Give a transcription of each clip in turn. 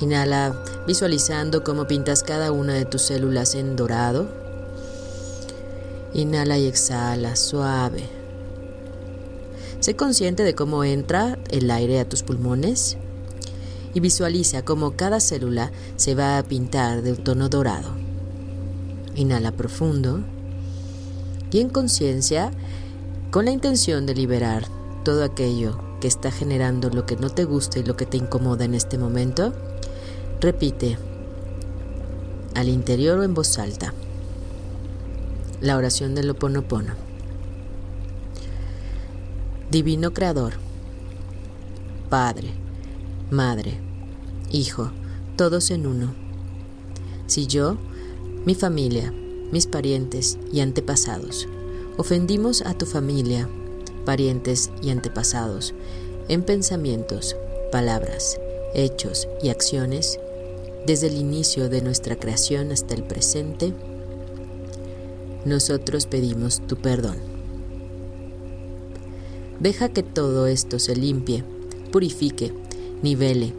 Inhala visualizando cómo pintas cada una de tus células en dorado. Inhala y exhala suave. Sé consciente de cómo entra el aire a tus pulmones y visualiza cómo cada célula se va a pintar de un tono dorado. Inhala profundo y en conciencia, con la intención de liberar todo aquello que está generando lo que no te gusta y lo que te incomoda en este momento, repite al interior o en voz alta la oración del Oponopono. Divino Creador, Padre, Madre, Hijo, todos en uno. Si yo, mi familia, mis parientes y antepasados ofendimos a tu familia, parientes y antepasados, en pensamientos, palabras, hechos y acciones, desde el inicio de nuestra creación hasta el presente, nosotros pedimos tu perdón. Deja que todo esto se limpie, purifique, nivele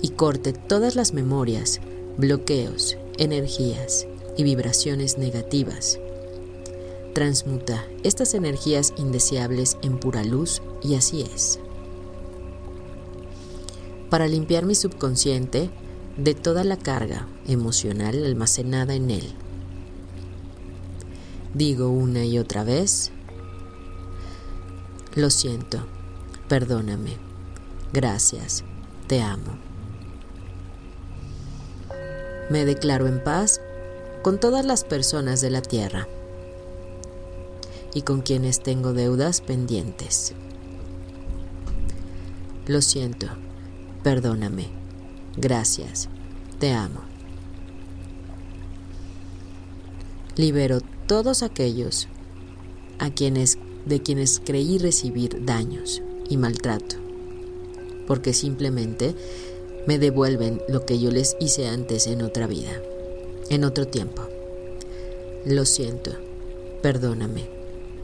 y corte todas las memorias, bloqueos, energías y vibraciones negativas transmuta estas energías indeseables en pura luz y así es. Para limpiar mi subconsciente de toda la carga emocional almacenada en él. Digo una y otra vez, lo siento, perdóname, gracias, te amo. Me declaro en paz con todas las personas de la tierra y con quienes tengo deudas pendientes. Lo siento, perdóname, gracias, te amo. Libero todos aquellos a quienes de quienes creí recibir daños y maltrato, porque simplemente me devuelven lo que yo les hice antes en otra vida, en otro tiempo. Lo siento, perdóname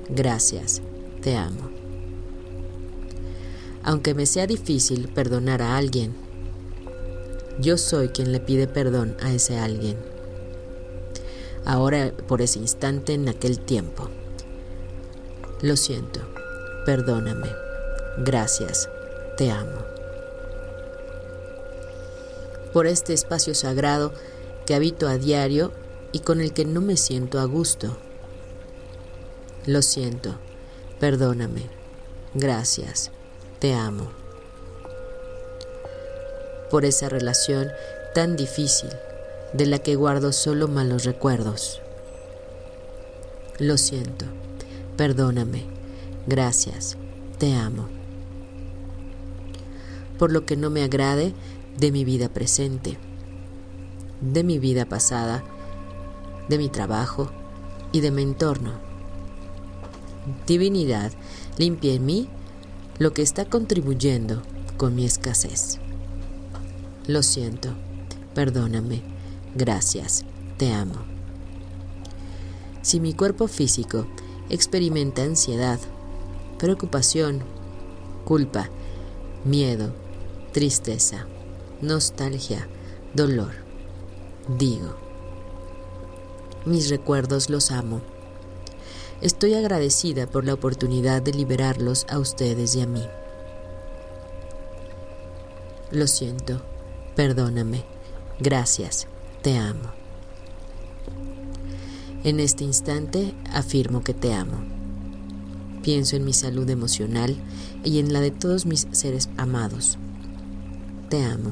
Gracias, te amo. Aunque me sea difícil perdonar a alguien, yo soy quien le pide perdón a ese alguien. Ahora, por ese instante, en aquel tiempo. Lo siento, perdóname. Gracias, te amo. Por este espacio sagrado que habito a diario y con el que no me siento a gusto lo siento, perdóname, gracias, te amo. Por esa relación tan difícil de la que guardo solo malos recuerdos. Lo siento, perdóname, gracias, te amo. Por lo que no me agrade de mi vida presente, de mi vida pasada, de mi trabajo y de mi entorno divinidad, limpia en mí lo que está contribuyendo con mi escasez. Lo siento, perdóname, gracias, te amo. Si mi cuerpo físico experimenta ansiedad, preocupación, culpa, miedo, tristeza, nostalgia, dolor, digo, mis recuerdos los amo. Estoy agradecida por la oportunidad de liberarlos a ustedes y a mí. Lo siento, perdóname, gracias, te amo. En este instante afirmo que te amo. Pienso en mi salud emocional y en la de todos mis seres amados. Te amo.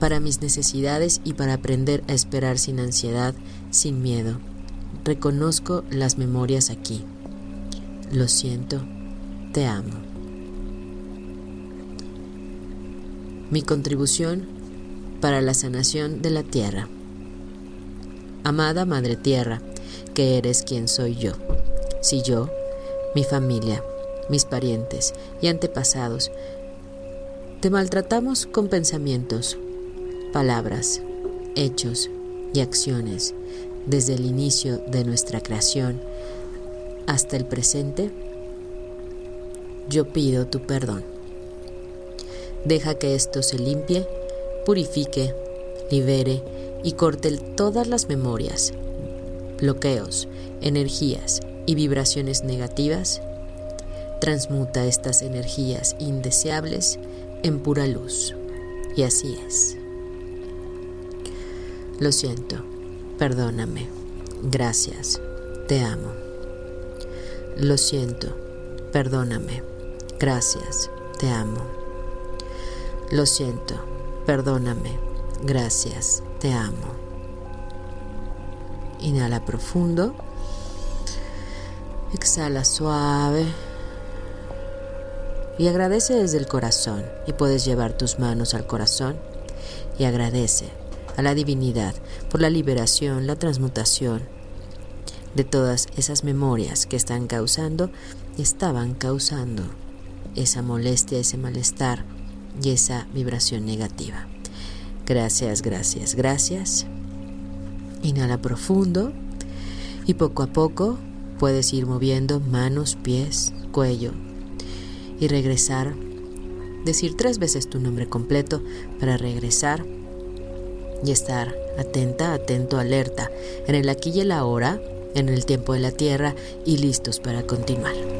Para mis necesidades y para aprender a esperar sin ansiedad, sin miedo, Reconozco las memorias aquí. Lo siento, te amo. Mi contribución para la sanación de la tierra. Amada Madre Tierra, que eres quien soy yo. Si yo, mi familia, mis parientes y antepasados, te maltratamos con pensamientos, palabras, hechos y acciones desde el inicio de nuestra creación hasta el presente, yo pido tu perdón. Deja que esto se limpie, purifique, libere y corte todas las memorias, bloqueos, energías y vibraciones negativas. Transmuta estas energías indeseables en pura luz. Y así es. Lo siento, perdóname, gracias, te amo. Lo siento, perdóname, gracias, te amo. Lo siento, perdóname, gracias, te amo. Inhala profundo. Exhala suave. Y agradece desde el corazón. Y puedes llevar tus manos al corazón y agradece a la divinidad por la liberación, la transmutación de todas esas memorias que están causando y estaban causando esa molestia, ese malestar y esa vibración negativa. Gracias, gracias, gracias. Inhala profundo y poco a poco puedes ir moviendo manos, pies, cuello y regresar. Decir tres veces tu nombre completo para regresar y estar atenta, atento, alerta en el aquí y el ahora, en el tiempo de la tierra y listos para continuar.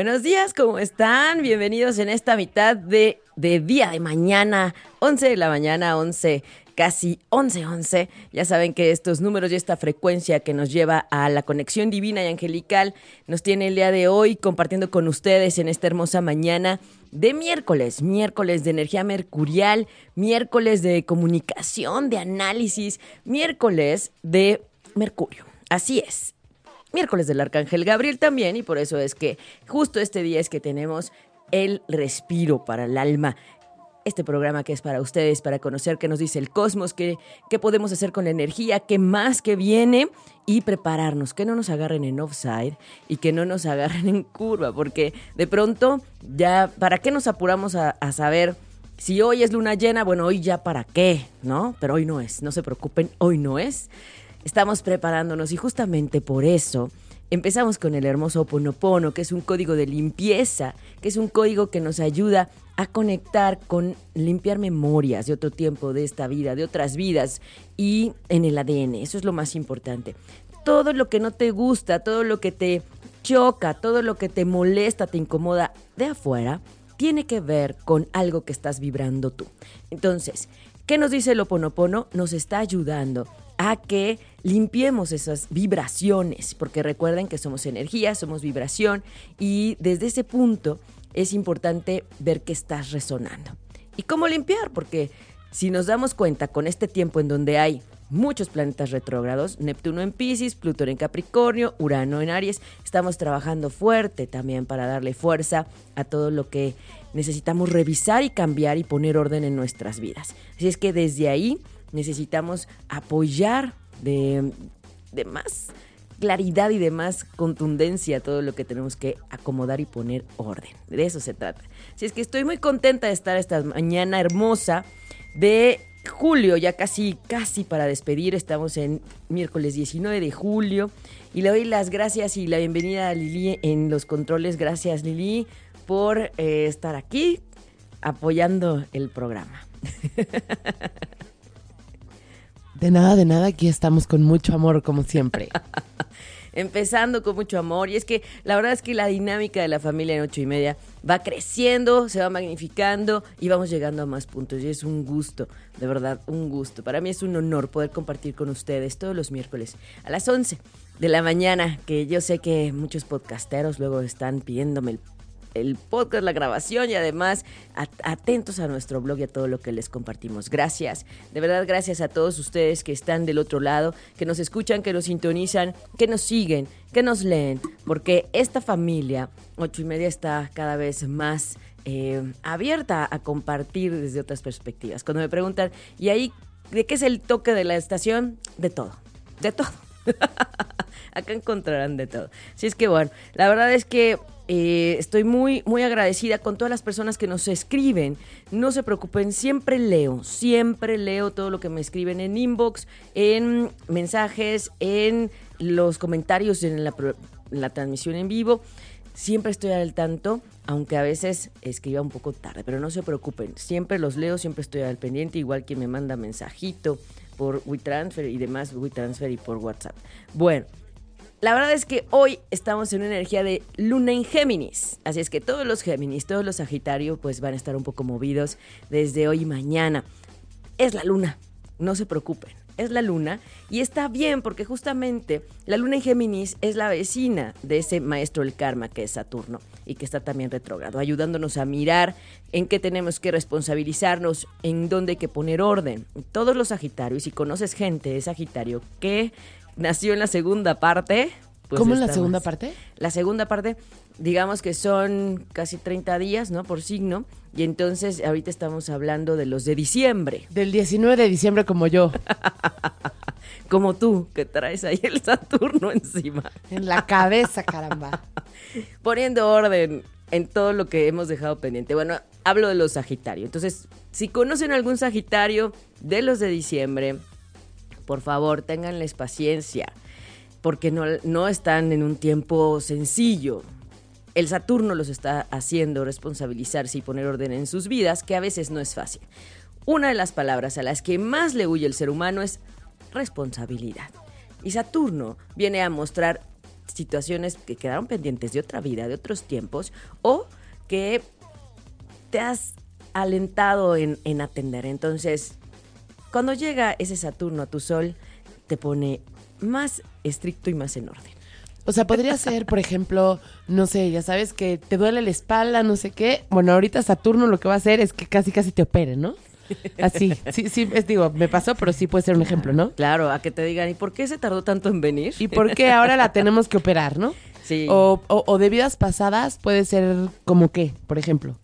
Buenos días, ¿cómo están? Bienvenidos en esta mitad de, día de mañana, 11 de la mañana, 11, casi 11, 11. Ya saben que estos números y esta frecuencia que nos lleva a la conexión divina y angelical nos tiene el día de hoy compartiendo con ustedes en esta hermosa mañana de miércoles, miércoles de energía mercurial, miércoles de comunicación, de análisis, miércoles de Mercurio. Así es, miércoles del Arcángel Gabriel también, y por eso es que justo este día es que tenemos el respiro para el alma. Este programa que es para ustedes, para conocer qué nos dice el cosmos, qué, qué podemos hacer con la energía, qué más que viene y prepararnos, que no nos agarren en offside y que no nos agarren en curva, porque de pronto ya, ¿para qué nos apuramos a, a saber? Si hoy es luna llena, bueno, hoy ya para qué, ¿no? Pero hoy no es, no se preocupen, hoy no es estamos preparándonos y justamente por eso empezamos con el hermoso Ponopono, que es un código de limpieza, que es un código que nos ayuda a conectar con limpiar memorias de otro tiempo, de esta vida, de otras vidas y en el ADN. Eso es lo más importante. Todo lo que no te gusta, todo lo que te choca, todo lo que te molesta, te incomoda de afuera, tiene que ver con algo que estás vibrando tú. Entonces, ¿qué nos dice el Oponopono? Nos está ayudando a que limpiemos esas vibraciones, porque recuerden que somos energía, somos vibración y desde ese punto es importante ver que estás resonando. ¿Y cómo limpiar? Porque si nos damos cuenta con este tiempo en donde hay muchos planetas retrógrados, Neptuno en Pisces, Plutón en Capricornio, Urano en Aries, estamos trabajando fuerte también para darle fuerza a todo lo que necesitamos revisar y cambiar y poner orden en nuestras vidas. Así es que desde ahí necesitamos apoyar de, más claridad y de más contundencia todo lo que tenemos que acomodar y poner orden. De eso se trata. Así es que estoy muy contenta de estar esta mañana hermosa de julio, ya casi, casi para despedir. Estamos en miércoles 19 de julio. Y le doy las gracias y la bienvenida a Lili en los controles. Gracias, Lili, por eh, estar aquí apoyando el programa. De nada, de nada, aquí estamos con mucho amor, como siempre. Empezando con mucho amor. Y es que la verdad es que la dinámica de la familia en ocho y media va creciendo, se va magnificando y vamos llegando a más puntos. Y es un gusto, de verdad, un gusto. Para mí es un honor poder compartir con ustedes todos los miércoles a las 11 de la mañana, que yo sé que muchos podcasteros luego están pidiéndome el el podcast, la grabación y además atentos a nuestro blog y a todo lo que les compartimos. Gracias, de verdad gracias a todos ustedes que están del otro lado, que nos escuchan, que nos sintonizan, que nos siguen, que nos leen, porque esta familia, ocho y media, está cada vez más eh, abierta a compartir desde otras perspectivas. Cuando me preguntan, ¿y ahí de qué es el toque de la estación? De todo, de todo. Acá encontrarán de todo. Así es que bueno, la verdad es que eh, estoy muy, muy agradecida con todas las personas que nos escriben. No se preocupen, siempre leo, siempre leo todo lo que me escriben en inbox, en mensajes, en los comentarios en la, en la transmisión en vivo. Siempre estoy al tanto, aunque a veces escriba un poco tarde, pero no se preocupen, siempre los leo, siempre estoy al pendiente, igual que me manda mensajito por WeTransfer y demás, WeTransfer y por WhatsApp. Bueno, la verdad es que hoy estamos en una energía de luna en Géminis. Así es que todos los Géminis, todos los Sagitarios, pues van a estar un poco movidos desde hoy y mañana. Es la luna, no se preocupen. Es la luna y está bien porque justamente la luna en Géminis es la vecina de ese maestro del karma que es Saturno y que está también retrógrado, ayudándonos a mirar en qué tenemos que responsabilizarnos, en dónde hay que poner orden. Todos los Sagitarios, si conoces gente de Sagitario que nació en la segunda parte. Pues ¿Cómo en la segunda parte? La segunda parte, digamos que son casi 30 días, ¿no? Por signo. Y entonces ahorita estamos hablando de los de diciembre. Del 19 de diciembre como yo. como tú, que traes ahí el Saturno encima. En la cabeza, caramba. Poniendo orden en todo lo que hemos dejado pendiente. Bueno, hablo de los Sagitarios. Entonces, si conocen algún Sagitario de los de diciembre, por favor, ténganles paciencia, porque no, no están en un tiempo sencillo. El Saturno los está haciendo responsabilizarse y poner orden en sus vidas, que a veces no es fácil. Una de las palabras a las que más le huye el ser humano es responsabilidad. Y Saturno viene a mostrar situaciones que quedaron pendientes de otra vida, de otros tiempos, o que te has alentado en, en atender. Entonces, cuando llega ese Saturno a tu Sol, te pone más estricto y más en orden. O sea, podría ser, por ejemplo, no sé, ya sabes que te duele la espalda, no sé qué. Bueno, ahorita Saturno lo que va a hacer es que casi casi te opere, ¿no? Así, sí, sí, es, digo, me pasó, pero sí puede ser un ejemplo, ¿no? Claro, a que te digan, ¿y por qué se tardó tanto en venir? ¿Y por qué ahora la tenemos que operar, no? Sí. O, o, o de vidas pasadas puede ser como qué, por ejemplo.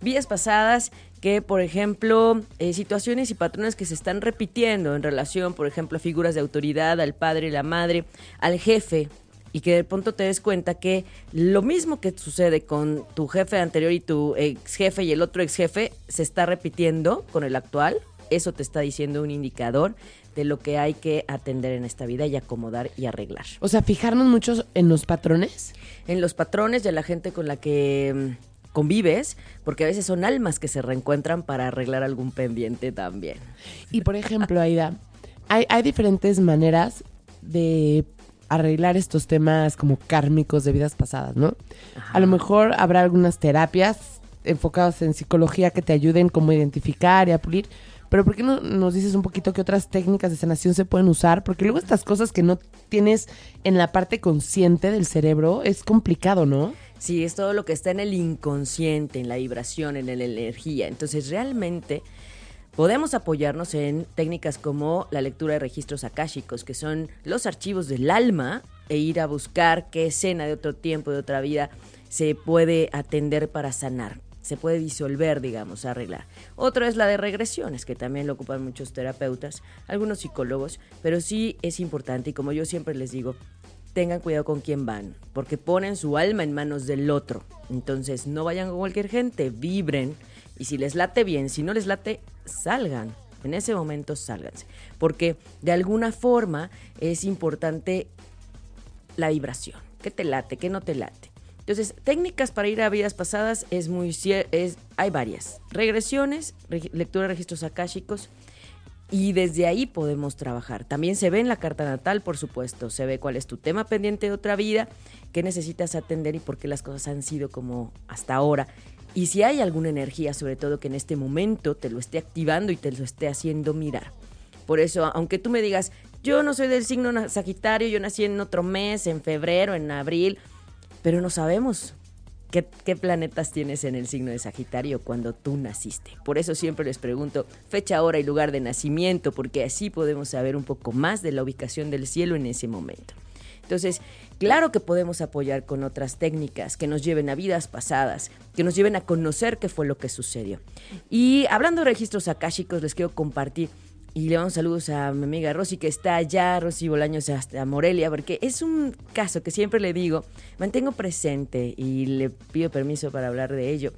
Vidas pasadas que, por ejemplo, eh, situaciones y patrones que se están repitiendo en relación, por ejemplo, a figuras de autoridad, al padre, la madre, al jefe, y que de pronto te des cuenta que lo mismo que sucede con tu jefe anterior y tu ex jefe y el otro ex jefe se está repitiendo con el actual. Eso te está diciendo un indicador de lo que hay que atender en esta vida y acomodar y arreglar. O sea, fijarnos mucho en los patrones. En los patrones de la gente con la que mm, convives, porque a veces son almas que se reencuentran para arreglar algún pendiente también. Y por ejemplo, Aida, hay, hay diferentes maneras de arreglar estos temas como kármicos de vidas pasadas, ¿no? A lo mejor habrá algunas terapias enfocadas en psicología que te ayuden como a identificar y a pulir. Pero ¿por qué no nos dices un poquito qué otras técnicas de sanación se pueden usar? Porque luego estas cosas que no tienes en la parte consciente del cerebro es complicado, ¿no? Sí, es todo lo que está en el inconsciente, en la vibración, en la energía. Entonces, realmente podemos apoyarnos en técnicas como la lectura de registros akáshicos, que son los archivos del alma, e ir a buscar qué escena de otro tiempo, de otra vida, se puede atender para sanar. Se puede disolver, digamos, arreglar. Otra es la de regresiones, que también lo ocupan muchos terapeutas, algunos psicólogos, pero sí es importante y como yo siempre les digo, tengan cuidado con quién van, porque ponen su alma en manos del otro. Entonces, no vayan con cualquier gente, vibren. Y si les late bien, si no les late, salgan. En ese momento, sálganse. Porque de alguna forma es importante la vibración. ¿Qué te late? ¿Qué no te late? Entonces, técnicas para ir a vidas pasadas es muy es hay varias. Regresiones, lectura de registros akáshicos y desde ahí podemos trabajar. También se ve en la carta natal, por supuesto, se ve cuál es tu tema pendiente de otra vida, qué necesitas atender y por qué las cosas han sido como hasta ahora. Y si hay alguna energía, sobre todo que en este momento te lo esté activando y te lo esté haciendo mirar. Por eso, aunque tú me digas, yo no soy del signo Sagitario, yo nací en otro mes, en febrero, en abril, pero no sabemos qué, planetas tienes en el signo de Sagitario cuando tú naciste. Por eso siempre les pregunto fecha, hora y lugar de nacimiento, porque así podemos saber un poco más de la ubicación del cielo en ese momento. Entonces, claro que podemos apoyar con otras técnicas que nos lleven a vidas pasadas, que nos lleven a conocer qué fue lo que sucedió. Y hablando de registros akáshicos, les quiero compartir y le damos saludos a mi amiga Rosy, que está allá, Rosy Bolaños, hasta Morelia, porque es un caso que siempre le digo, mantengo presente y le pido permiso para hablar de ello,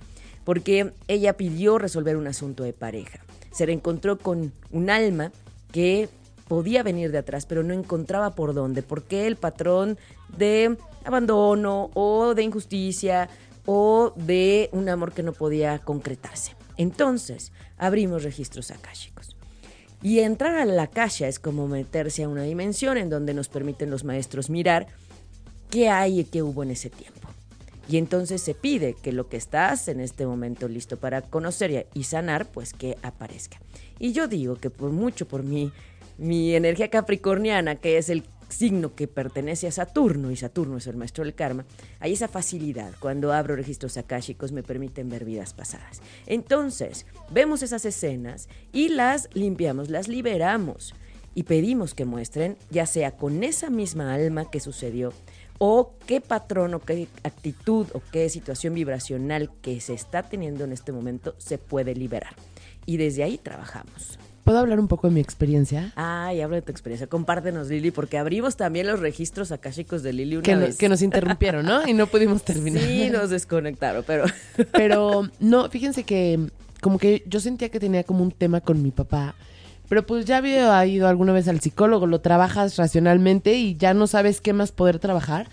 porque ella pidió resolver un asunto de pareja. Se reencontró con un alma que podía venir de atrás, pero no encontraba por dónde, porque el patrón de abandono o de injusticia o de un amor que no podía concretarse. Entonces, abrimos registros akáshicos. Y entrar a la caja es como meterse a una dimensión en donde nos permiten los maestros mirar qué hay y qué hubo en ese tiempo. Y entonces se pide que lo que estás en este momento listo para conocer y sanar, pues que aparezca. Y yo digo que por mucho por mí, mi energía capricorniana, que es el signo que pertenece a Saturno, y Saturno es el maestro del karma, hay esa facilidad. Cuando abro registros akáshicos me permiten ver vidas pasadas. Entonces, vemos esas escenas y las limpiamos, las liberamos y pedimos que muestren, ya sea con esa misma alma que sucedió, o qué patrón o qué actitud o qué situación vibracional que se está teniendo en este momento se puede liberar. Y desde ahí trabajamos. ¿Puedo hablar un poco de mi experiencia? Ay, hablo de tu experiencia. Compártenos, Lili, porque abrimos también los registros akáshicos de Lili una que, vez. que nos interrumpieron, ¿no? Y no pudimos terminar. Sí, nos desconectaron, pero... Pero, no, fíjense que como que yo sentía que tenía como un tema con mi papá. Pero pues ya había ido alguna vez al psicólogo, lo trabajas racionalmente y ya no sabes qué más poder trabajar.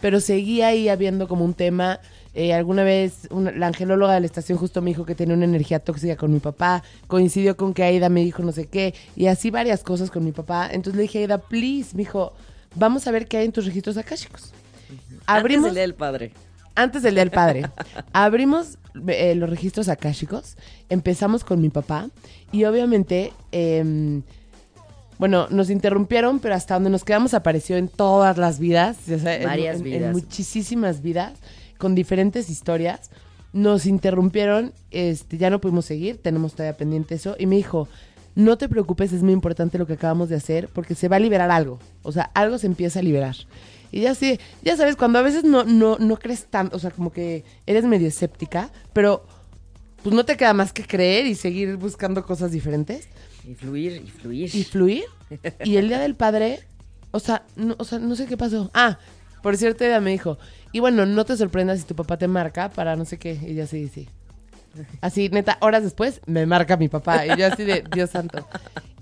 Pero seguía ahí habiendo como un tema eh, alguna vez la angelóloga de la estación justo me dijo que tenía una energía tóxica con mi papá. Coincidió con que Aida me dijo no sé qué. Y así varias cosas con mi papá. Entonces le dije, Aida, please, me dijo, vamos a ver qué hay en tus registros akáshicos. Abrimos, antes del día del padre. Antes del día del padre. Abrimos eh, los registros akáshicos. Empezamos con mi papá. Y obviamente... Em, bueno, nos interrumpieron, pero hasta donde nos quedamos apareció en todas las vidas. Varias vidas. En muchísimas vidas con diferentes historias. Nos interrumpieron, este, ya no pudimos seguir, tenemos todavía pendiente eso. Y me dijo, no te preocupes, es muy importante lo que acabamos de hacer porque se va a liberar algo. O sea, algo se empieza a liberar. Y ya sí, ya sabes, cuando a veces no, no, no crees tanto, o sea, como que eres medio escéptica, pero pues no te queda más que creer y seguir buscando cosas diferentes. Y fluir, y fluir. Y fluir. y el día del padre, o sea, no, o sea, no sé qué pasó. Ah, por cierto, ella me dijo, y bueno, no te sorprendas si tu papá te marca para no sé qué. Y yo así, sí. Así, neta, horas después me marca mi papá. Y yo así de, Dios santo.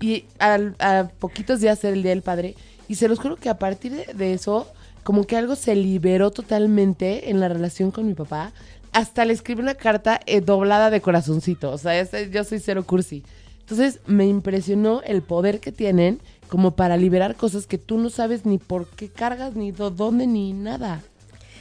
Y a poquitos días era el Día del Padre. Y se los juro que a partir de, eso, como que algo se liberó totalmente en la relación con mi papá. Hasta le escribí una carta eh, doblada de corazoncito. O sea, yo soy cero cursi. Entonces me impresionó el poder que tienen como para liberar cosas que tú no sabes ni por qué cargas, ni dónde, ni nada.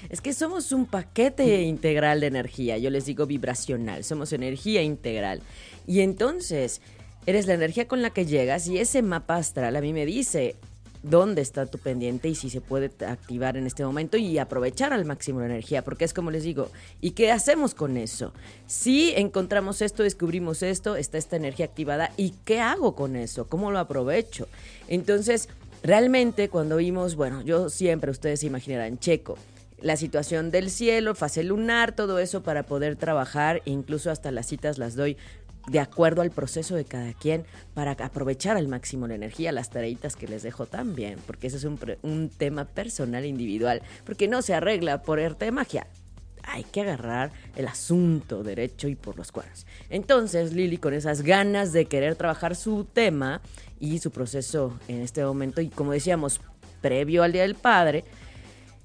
Es que somos un paquete integral de energía, yo les digo vibracional, somos energía integral. Y entonces, eres la energía con la que llegas y ese mapa astral a mí me dice dónde está tu pendiente y si se puede activar en este momento y aprovechar al máximo la energía, porque es como les digo, ¿y qué hacemos con eso? Si encontramos esto, descubrimos esto, está esta energía activada, ¿y qué hago con eso? ¿Cómo lo aprovecho? Entonces, realmente cuando vimos, bueno, yo siempre, ustedes se imaginarán, checo, la situación del cielo, fase lunar, todo eso para poder trabajar, incluso hasta las citas las doy de acuerdo al proceso de cada quien para aprovechar al máximo la energía, las tareitas que les dejo también, porque ese es un, un tema personal, individual, porque no se arregla por arte de magia. Hay que agarrar el asunto derecho y por los cuernos. Entonces, Lili, con esas ganas de querer trabajar su tema y su proceso en este momento, y como decíamos, previo al Día del Padre,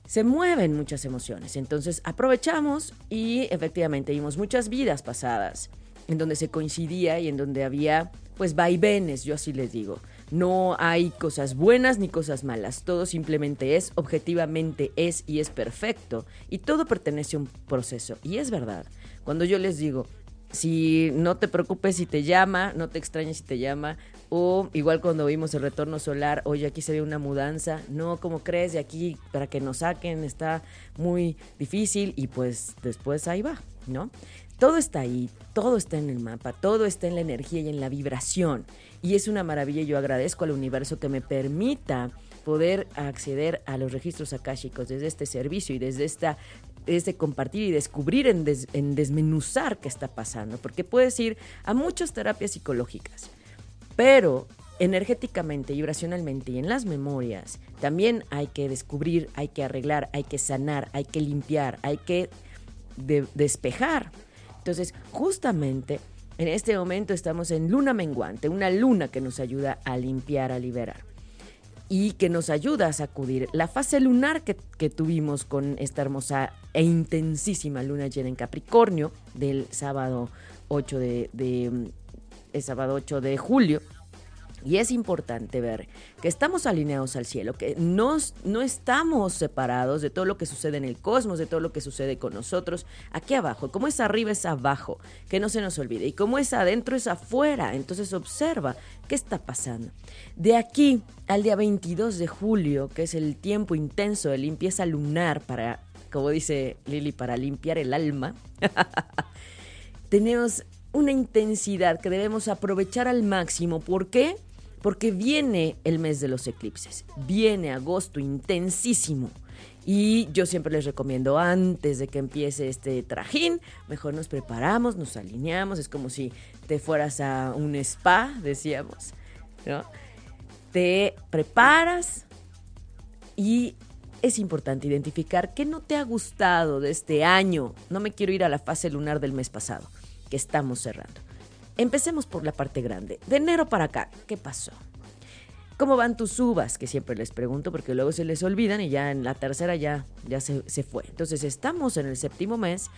se mueven muchas emociones. Entonces aprovechamos y efectivamente vimos muchas vidas pasadas en donde se coincidía y en donde había pues vaivenes, yo así les digo. No hay cosas buenas ni cosas malas, todo simplemente es, objetivamente es y es perfecto y todo pertenece a un proceso y es verdad. Cuando yo les digo, si no te preocupes si te llama, no te extrañes si te llama, igual cuando vimos el retorno solar, oye, aquí se ve una mudanza, no, como crees? De aquí para que nos saquen está muy difícil y pues después ahí va, ¿no? Todo está ahí, todo está en el mapa, todo está en la energía y en la vibración. Y es una maravilla y yo agradezco al universo que me permita poder acceder a los registros akáshicos desde este servicio y desde esta desde compartir y descubrir en, en desmenuzar qué está pasando, porque puedes ir a muchas terapias psicológicas, pero energéticamente, vibracionalmente y en las memorias, también hay que descubrir, hay que arreglar, hay que sanar, hay que limpiar, hay que despejar. Entonces, justamente en este momento estamos en luna menguante, una luna que nos ayuda a limpiar, a liberar y que nos ayuda a sacudir la fase lunar que, tuvimos con esta hermosa e intensísima luna llena en Capricornio del sábado 8 de, de el sábado 8 de julio y es importante ver que estamos alineados al cielo, que no, no estamos separados de todo lo que sucede en el cosmos, de todo lo que sucede con nosotros aquí abajo. Como es arriba es abajo, que no se nos olvide. Y como es adentro es afuera. Entonces observa qué está pasando. De aquí al día 22 de julio, que es el tiempo intenso de limpieza lunar para, como dice Lili, para limpiar el alma, tenemos una intensidad que debemos aprovechar al máximo. ¿Por qué? porque viene el mes de los eclipses, viene agosto intensísimo. Y yo siempre les recomiendo antes de que empiece este trajín, mejor nos preparamos, nos alineamos, es como si te fueras a un spa, decíamos, ¿no? Te preparas y es importante identificar qué no te ha gustado de este año. No me quiero ir a la fase lunar del mes pasado, estamos cerrando. Empecemos por la parte grande. De enero para acá, ¿qué pasó? ¿Cómo van tus uvas? Que siempre les pregunto porque luego se les olvidan y ya en la tercera ya, ya se, se fue. Entonces estamos en el séptimo mes.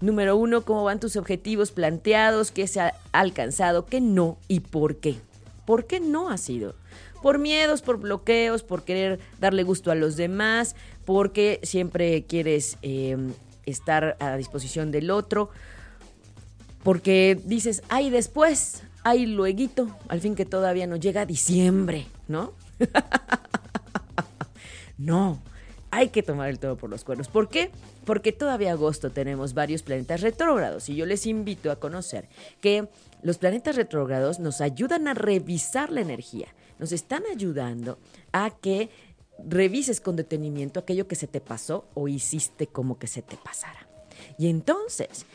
Número uno, ¿cómo van tus objetivos planteados? ¿Qué se ha alcanzado? ¿Qué no? ¿Y por qué? ¿Por qué no ha sido? Por miedos, por bloqueos, por querer darle gusto a los demás, porque siempre quieres eh, estar a disposición del otro porque dices, ay, después, ay, luego, al fin que todavía no llega diciembre, ¿no? no, hay que tomar el todo por los cuernos. ¿Por qué? Porque todavía agosto tenemos varios planetas retrógrados y yo les invito a conocer que los planetas retrógrados nos ayudan a revisar la energía, nos están ayudando a que revises con detenimiento aquello que se te pasó o hiciste como que se te pasara. Y entonces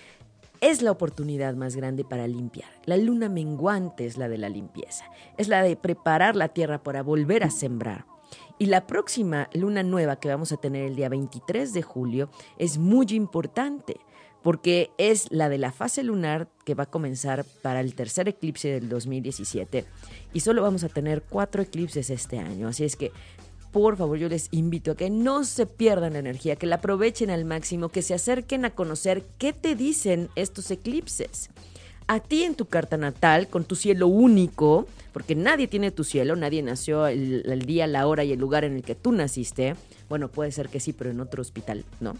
es la oportunidad más grande para limpiar. La luna menguante es la de la limpieza, es la de preparar la tierra para volver a sembrar. Y la próxima luna nueva que vamos a tener el día 23 de julio es muy importante porque es la de la fase lunar que va a comenzar para el tercer eclipse del 2017 y solo vamos a tener cuatro eclipses este año. Así es que por favor, yo les invito a que no se pierdan la energía, que la aprovechen al máximo, que se acerquen a conocer qué te dicen estos eclipses. A ti en tu carta natal, con tu cielo único, porque nadie tiene tu cielo, nadie nació el, día, la hora y el lugar en el que tú naciste. Bueno, puede ser que sí, pero en otro hospital, ¿no?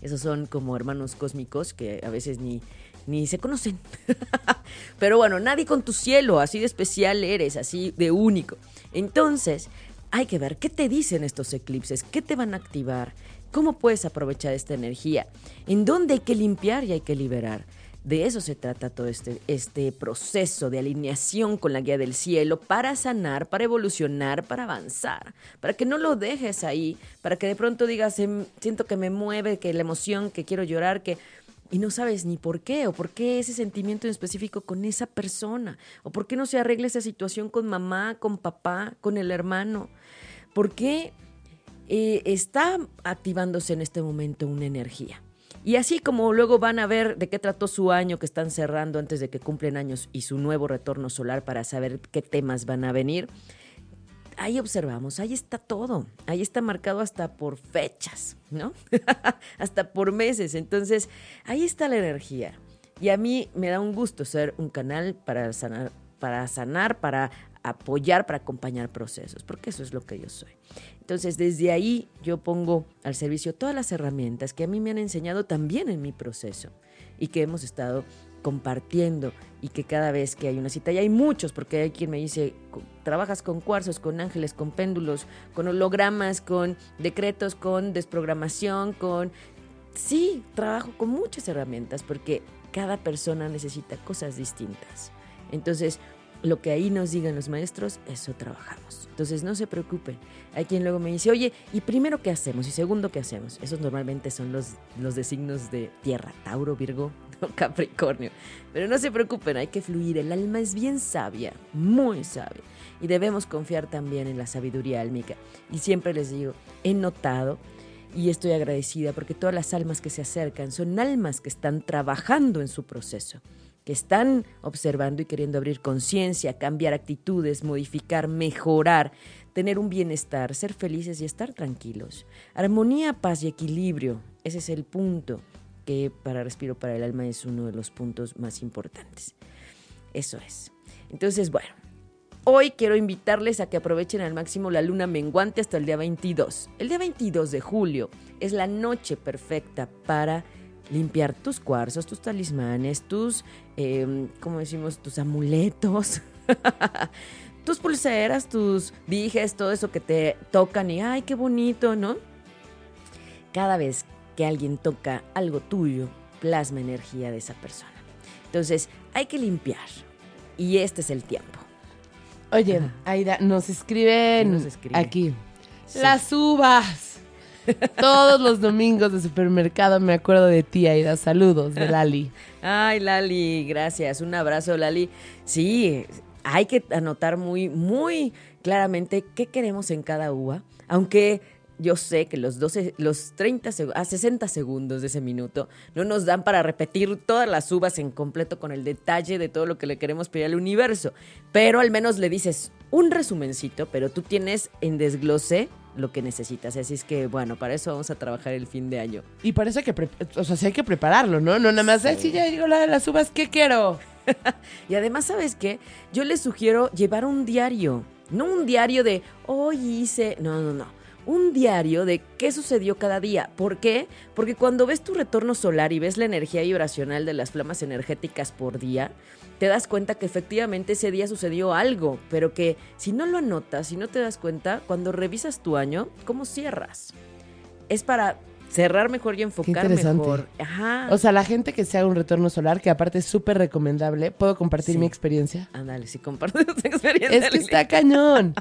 Esos son como hermanos cósmicos que a veces ni, ni se conocen. Pero bueno, nadie con tu cielo, así de especial eres, así de único. Entonces, hay que ver qué te dicen estos eclipses, qué te van a activar, cómo puedes aprovechar esta energía, en dónde hay que limpiar y hay que liberar. De eso se trata todo este, este proceso de alineación con la guía del cielo para sanar, para evolucionar, para avanzar, para que no lo dejes ahí, para que de pronto digas, em, siento que me mueve, que la emoción, que quiero llorar, que y no sabes ni por qué, o por qué ese sentimiento en específico con esa persona, o por qué no se arregla esa situación con mamá, con papá, con el hermano, por qué eh, está activándose en este momento una energía. Y así como luego van a ver de qué trató su año que están cerrando antes de que cumplen años y su nuevo retorno solar para saber qué temas van a venir, ahí observamos, ahí está todo, ahí está marcado hasta por fechas, ¿no? hasta por meses. Entonces, ahí está la energía. Y a mí me da un gusto ser un canal para sanar, para sanar, para apoyar, para acompañar procesos, porque eso es lo que yo soy. Entonces, desde ahí yo pongo al servicio todas las herramientas que a mí me han enseñado también en mi proceso y que hemos estado compartiendo y que cada vez que hay una cita, y hay muchos, porque hay quien me dice, trabajas con cuarzos, con ángeles, con péndulos, con hologramas, con decretos, con desprogramación, con... Sí, trabajo con muchas herramientas porque cada persona necesita cosas distintas. Entonces, lo que ahí nos digan los maestros, eso trabajamos. Entonces no se preocupen. Hay quien luego me dice, oye, ¿y primero qué hacemos? ¿Y segundo qué hacemos? Esos normalmente son los, los designos de tierra, Tauro, Virgo, Capricornio. Pero no se preocupen, hay que fluir. El alma es bien sabia, muy sabia. Y debemos confiar también en la sabiduría álmica. Y siempre les digo, he notado y estoy agradecida porque todas las almas que se acercan son almas que están trabajando en su proceso que están observando y queriendo abrir conciencia, cambiar actitudes, modificar, mejorar, tener un bienestar, ser felices y estar tranquilos. Armonía, paz y equilibrio, ese es el punto que para Respiro para el Alma es uno de los puntos más importantes. Eso es. Entonces, bueno, hoy quiero invitarles a que aprovechen al máximo la luna menguante hasta el día 22. El día 22 de julio es la noche perfecta para limpiar tus cuarzos, tus talismanes, tus, eh, ¿cómo decimos? Tus amuletos, tus pulseras, tus dijes, todo eso que te tocan y, ay, qué bonito, ¿no? Cada vez que alguien toca algo tuyo, plasma energía de esa persona. Entonces, hay que limpiar. Y este es el tiempo. Oye, Aida, nos escriben nos escribe? aquí. Las uvas. Todos los domingos de supermercado me acuerdo de ti, Aida. Saludos de Lali. Ay, Lali, gracias. Un abrazo, Lali. Sí, hay que anotar muy, muy claramente qué queremos en cada uva. Aunque yo sé que los 12, los 30 a 60 segundos de ese minuto no nos dan para repetir todas las uvas en completo con el detalle de todo lo que le queremos pedir al universo. Pero al menos le dices un resumencito, pero tú tienes en desglose lo que necesitas. Así es que, bueno, para eso vamos a trabajar el fin de año. Y hay que, o sea, sí hay que prepararlo, ¿no? No nada más, sí. si ya llegó la de las uvas, ¿qué quiero? y además, ¿sabes qué? Yo les sugiero llevar un diario. No un diario de hoy hice. No, no, no un diario de qué sucedió cada día. ¿Por qué? Porque cuando ves tu retorno solar y ves la energía vibracional de las flamas energéticas por día, te das cuenta que efectivamente ese día sucedió algo, pero que si no lo anotas, si no te das cuenta, cuando revisas tu año, ¿cómo cierras? Es para cerrar mejor y enfocar mejor. Ajá. O sea, la gente que se haga un retorno solar, que aparte es súper recomendable, ¿puedo compartir mi experiencia? Ándale, si compartes tu experiencia. Es que está cañón.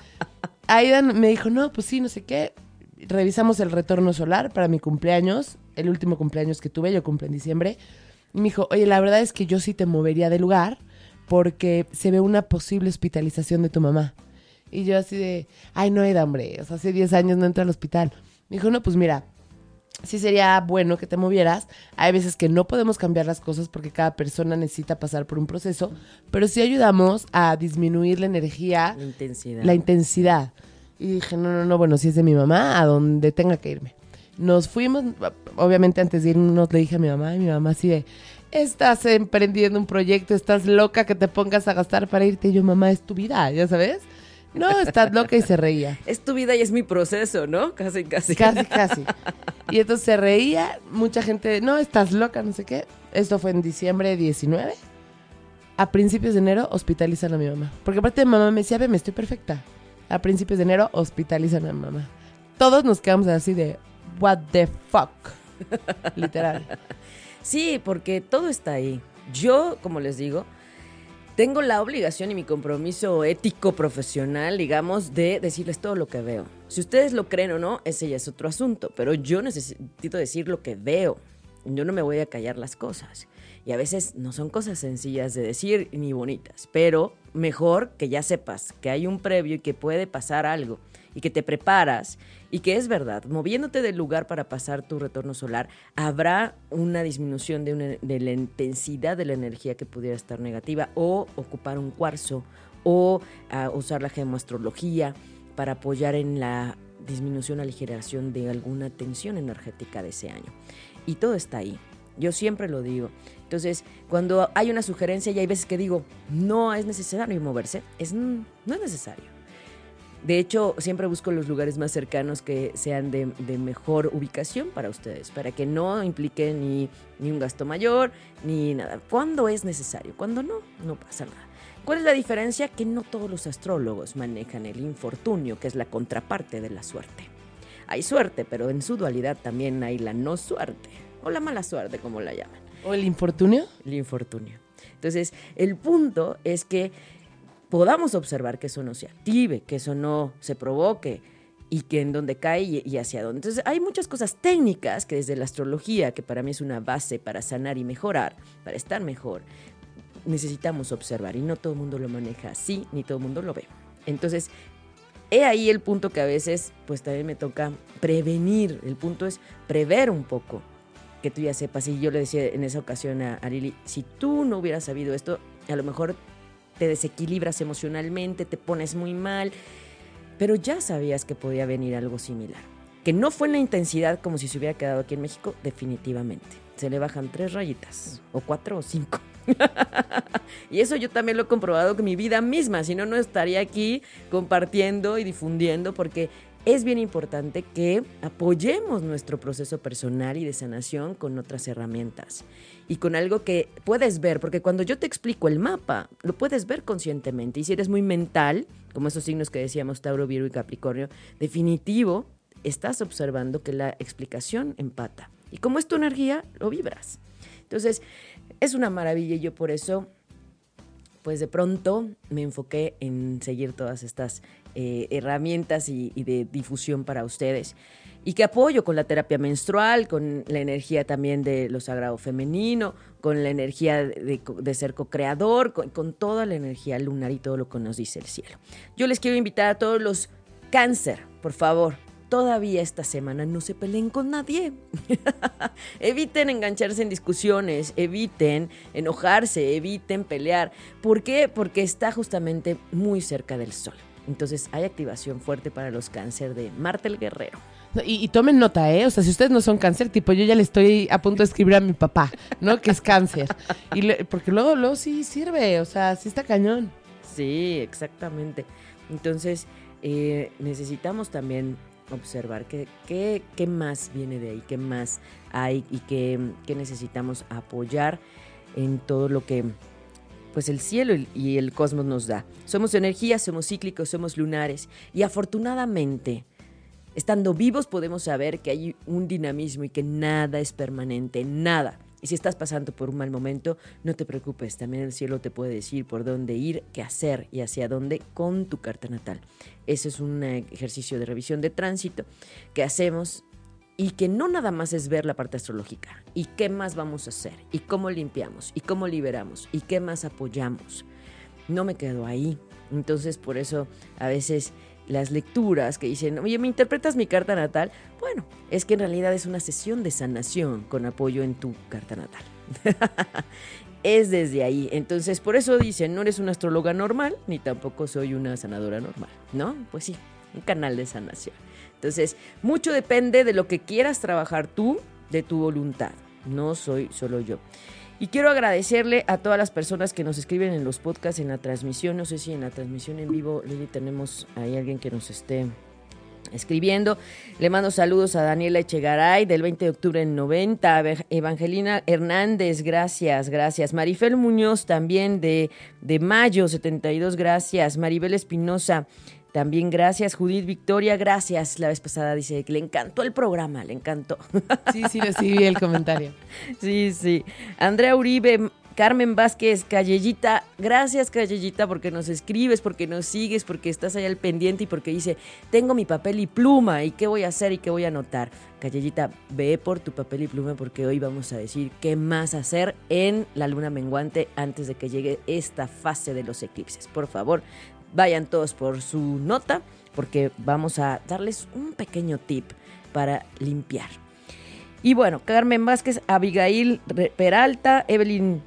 Aidan me dijo, no, pues sí, no sé qué. Revisamos el retorno solar para mi cumpleaños, el último cumpleaños que tuve, yo cumple en diciembre. Y me dijo, oye, la verdad es que yo sí te movería de lugar porque se ve una posible hospitalización de tu mamá. Y yo así de, ay, no, Aida, hombre, o sea, hace 10 años no entra al hospital. Me dijo, no, pues mira, sí sería bueno que te movieras. Hay veces que no podemos cambiar las cosas porque cada persona necesita pasar por un proceso, pero sí ayudamos a disminuir la energía, la intensidad. La intensidad. Y dije, no, no, no, bueno, si es de mi mamá, a donde tenga que irme. Nos fuimos, obviamente antes de irnos le dije a mi mamá, y mi mamá así de, estás emprendiendo un proyecto, estás loca que te pongas a gastar para irte. Y yo, mamá, es tu vida, ya sabes. No, estás loca y se reía. Es tu vida y es mi proceso, ¿no? Casi, casi. Casi, casi. Y entonces se reía, mucha gente, no, estás loca, no sé qué. Esto fue en diciembre 19. A principios de enero hospitalizan a mi mamá. Porque aparte de mamá me decía, ve, me estoy perfecta. A principios de enero hospitalizan a mi mamá. Todos nos quedamos así de, what the fuck. Literal. Sí, porque todo está ahí. Yo, como les digo, tengo la obligación y mi compromiso ético profesional, digamos, de decirles todo lo que veo. Si ustedes lo creen o no, ese ya es otro asunto, pero yo necesito decir lo que veo. yo no me voy a callar las cosas. Y a veces no son cosas sencillas de decir ni bonitas, pero mejor que ya sepas que hay un previo y que puede pasar algo y que te preparas y que es verdad, moviéndote del lugar para pasar tu retorno solar, habrá una disminución de, la intensidad de la energía que pudiera estar negativa o ocupar un cuarzo o ah, usar la gemoastrología para apoyar en la disminución, aligeración de alguna tensión energética de ese año. Y todo está ahí. Yo siempre lo digo. Entonces, cuando hay una sugerencia y hay veces que digo, no es necesario moverse, es, no es necesario. De hecho, siempre busco los lugares más cercanos que sean de, mejor ubicación para ustedes, para que no implique ni, ni, un gasto mayor, ni nada. Cuando es necesario, cuando no, no pasa nada. ¿Cuál es la diferencia? Que no todos los astrólogos manejan el infortunio, que es la contraparte de la suerte. Hay suerte, pero en su dualidad también hay la no suerte, o la mala suerte, como la llaman. ¿O el infortunio? El infortunio. Entonces, el punto es que podamos observar que eso no se active, que eso no se provoque y que en dónde cae y, hacia dónde. Entonces hay muchas cosas técnicas que desde la astrología, que para mí es una base para sanar y mejorar, para estar mejor, necesitamos observar y no todo el mundo lo maneja así, ni todo el mundo lo ve. Entonces, he ahí el punto que a veces pues también me toca prevenir, el punto es prever un poco, que tú ya sepas, y yo le decía en esa ocasión a, a Lili, si tú no hubieras sabido esto, a lo mejor te desequilibras emocionalmente, te pones muy mal, pero ya sabías que podía venir algo similar. Que no fue en la intensidad como si se hubiera quedado aquí en México, definitivamente. Se le bajan tres rayitas, o cuatro o cinco. y eso yo también lo he comprobado con mi vida misma, si no, no estaría aquí compartiendo y difundiendo, porque es bien importante que apoyemos nuestro proceso personal y de sanación con otras herramientas y con algo que puedes ver, porque cuando yo te explico el mapa, lo puedes ver conscientemente. Y si eres muy mental, como esos signos que decíamos Tauro, Virgo y Capricornio, definitivo, estás observando que la explicación empata. Y como es tu energía, lo vibras. Entonces, es una maravilla y yo por eso pues de pronto me enfoqué en seguir todas estas eh, herramientas y, de difusión para ustedes. Y que apoyo con la terapia menstrual, con la energía también de lo sagrado femenino, con la energía de, ser co-creador, con, con toda la energía lunar y todo lo que nos dice el cielo. Yo les quiero invitar a todos los cáncer, por favor, todavía esta semana no se peleen con nadie. eviten engancharse en discusiones, eviten enojarse, eviten pelear. ¿Por qué? Porque está justamente muy cerca del sol. Entonces hay activación fuerte para los cáncer de Marte el Guerrero. Y, tomen nota, ¿eh? O sea, si ustedes no son cáncer, tipo, yo ya le estoy a punto de escribir a mi papá, ¿no? Que es cáncer. Y porque luego, luego sí sirve, o sea, sí está cañón. Sí, exactamente. Entonces, eh, necesitamos también observar qué, qué, qué, más viene de ahí, qué más hay y qué, qué, necesitamos apoyar en todo lo que pues el cielo y el cosmos nos da. Somos energía, somos cíclicos, somos lunares y afortunadamente, estando vivos podemos saber que hay un dinamismo y que nada es permanente, nada. Y si estás pasando por un mal momento, no te preocupes, también el cielo te puede decir por dónde ir, qué hacer y hacia dónde con tu carta natal. Ese es un eh, ejercicio de revisión de tránsito que hacemos y que no nada más es ver la parte astrológica y qué más vamos a hacer y cómo limpiamos y cómo liberamos y qué más apoyamos. No me quedo ahí. Entonces por eso a veces las lecturas que dicen, oye, ¿me interpretas mi carta natal? Bueno, es que en realidad es una sesión de sanación con apoyo en tu carta natal. es desde ahí. Entonces, por eso dicen, no eres una astróloga normal, ni tampoco soy una sanadora normal, ¿no? Pues sí, un canal de sanación. Entonces, mucho depende de lo que quieras trabajar tú, de tu voluntad. No soy solo yo. Y quiero agradecerle a todas las personas que nos escriben en los podcasts, en la transmisión. No sé si en la transmisión en vivo, Lili, tenemos ahí alguien que nos esté escribiendo. Le mando saludos a Daniela Echegaray del 20 de octubre en 90. Evangelina Hernández, gracias, gracias. Marifel Muñoz también de, de mayo 72, gracias. Maribel Espinosa. También gracias, Judith Victoria, gracias. La vez pasada dice que le encantó el programa, le encantó. Sí, sí, recibí el comentario. Sí, sí. Andrea Uribe, Carmen Vázquez, Callellita, gracias Callellita porque nos escribes, porque nos sigues, porque estás ahí al pendiente y porque dice, tengo mi papel y pluma y qué voy a hacer y qué voy a anotar. Callellita, ve por tu papel y pluma porque hoy vamos a decir qué más hacer en la luna menguante antes de que llegue esta fase de los eclipses. Por favor, vayan todos por su nota porque vamos a darles un pequeño tip para limpiar. Y bueno, Carmen Vázquez, Abigail Peralta, Evelyn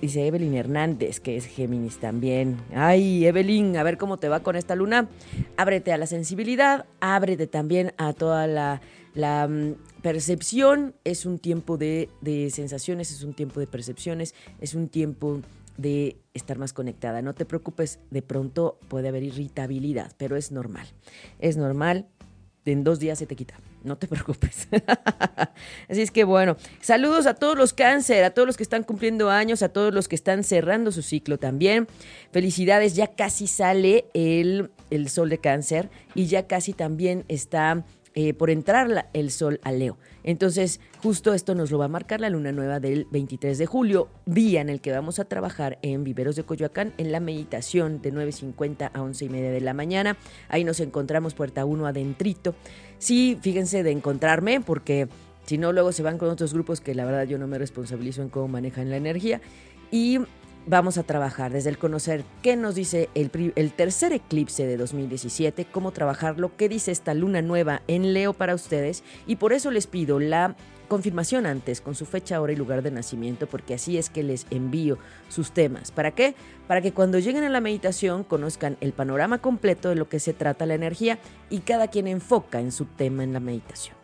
Dice Evelyn Hernández, que es Géminis también. Ay, Evelyn, a ver cómo te va con esta luna. Ábrete a la sensibilidad, ábrete también a toda la, mm, percepción. Es un tiempo de, de sensaciones, es un tiempo de percepciones, es un tiempo de estar más conectada. No te preocupes, de pronto puede haber irritabilidad, pero es normal. Es normal, en dos días se te quita no te preocupes. Así es que bueno, saludos a todos los cáncer, a todos los que están cumpliendo años, a todos los que están cerrando su ciclo también. Felicidades, ya casi sale el, el sol de cáncer y ya casi también está eh, por entrar el sol a Leo. Entonces, justo esto nos lo va a marcar la luna nueva del 23 de julio, día en el que vamos a trabajar en Viveros de Coyoacán en la meditación de 9.50 a 11 y media de la mañana. Ahí nos encontramos puerta 1 adentrito. Sí, fíjense de encontrarme porque si no, luego se van con otros grupos que la verdad yo no me responsabilizo en cómo manejan la energía. Y vamos a trabajar desde el conocer qué nos dice el, el, tercer eclipse de 2017, cómo trabajarlo, qué dice esta luna nueva en Leo para ustedes y por eso les pido la confirmación antes con su fecha, hora y lugar de nacimiento porque así es que les envío sus temas. ¿Para qué? Para que cuando lleguen a la meditación conozcan el panorama completo de lo que se trata la energía y cada quien enfoca en su tema en la meditación.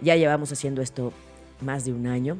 Ya llevamos haciendo esto más de un año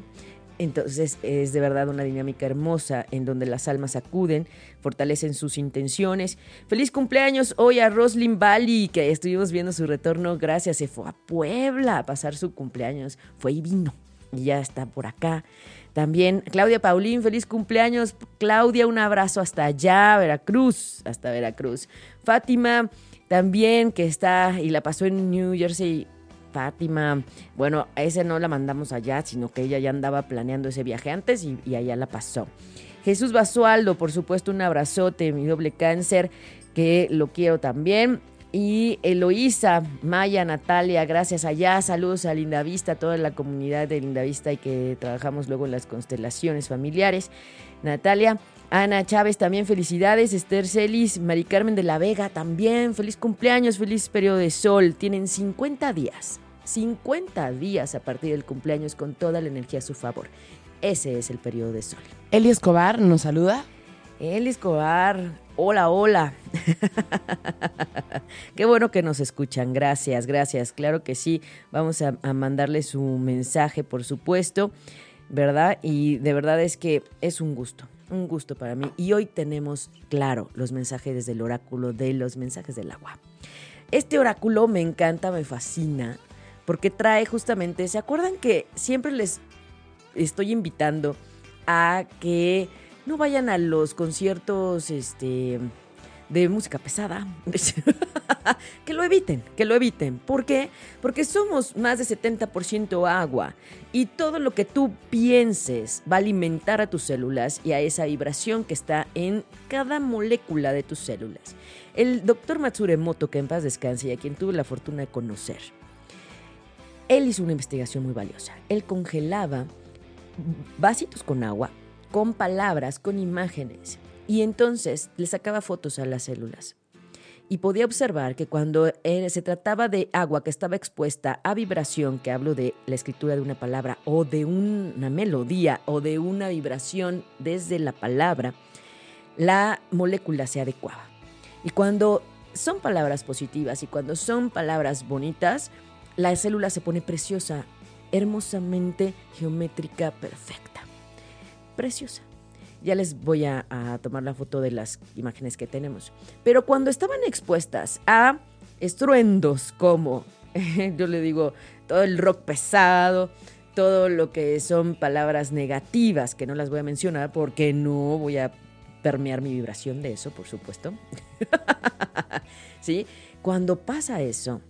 entonces es de verdad una dinámica hermosa en donde las almas acuden, fortalecen sus intenciones. Feliz cumpleaños hoy a Roslyn Bali, que estuvimos viendo su retorno. Gracias, se fue a Puebla a pasar su cumpleaños. Fue y vino. Y ya está por acá. También Claudia Paulín, feliz cumpleaños. Claudia, un abrazo hasta allá, Veracruz, hasta Veracruz. Fátima, también que está y la pasó en New Jersey Fátima, bueno, a ese no la mandamos allá, sino que ella ya andaba planeando ese viaje antes y, allá la pasó. Jesús Basualdo, por supuesto, un abrazote, mi doble cáncer, que lo quiero también. Y Eloísa, Maya, Natalia, gracias allá. Saludos a Lindavista, a toda la comunidad de Lindavista y que trabajamos luego en las constelaciones familiares. Natalia, Ana Chávez, también felicidades. Esther Celis, Mari Carmen de la Vega, también feliz cumpleaños, feliz periodo de sol. Tienen 50 días, 50 días a partir del cumpleaños con toda la energía a su favor. Ese es el periodo de sol. Eli Escobar nos saluda. Eli Escobar, hola, hola. Qué bueno que nos escuchan. Gracias, gracias. Claro que sí. Vamos a, a mandarle su mensaje, por supuesto, ¿verdad? Y de verdad es que es un gusto un gusto para mí. Y hoy tenemos, claro, los mensajes desde el oráculo de los mensajes del agua. Este oráculo me encanta, me fascina, porque trae justamente, ¿se acuerdan que siempre les estoy invitando a que no vayan a los conciertos, este, de música pesada, que lo eviten, que lo eviten. ¿Por qué? Porque somos más de 70% agua y todo lo que tú pienses va a alimentar a tus células y a esa vibración que está en cada molécula de tus células. El doctor Matsuremoto, que en paz descanse y a quien tuve la fortuna de conocer, él hizo una investigación muy valiosa. Él congelaba vasitos con agua, con palabras, con imágenes y entonces le sacaba fotos a las células. Y podía observar que cuando se trataba de agua que estaba expuesta a vibración, que hablo de la escritura de una palabra o de una melodía o de una vibración desde la palabra, la molécula se adecuaba. Y cuando son palabras positivas y cuando son palabras bonitas, la célula se pone preciosa, hermosamente geométrica, perfecta. Preciosa. Ya les voy a, tomar la foto de las imágenes que tenemos. Pero cuando estaban expuestas a estruendos como, yo le digo, todo el rock pesado, todo lo que son palabras negativas, que no las voy a mencionar porque no voy a permear mi vibración de eso, por supuesto. ¿Sí? Cuando pasa eso,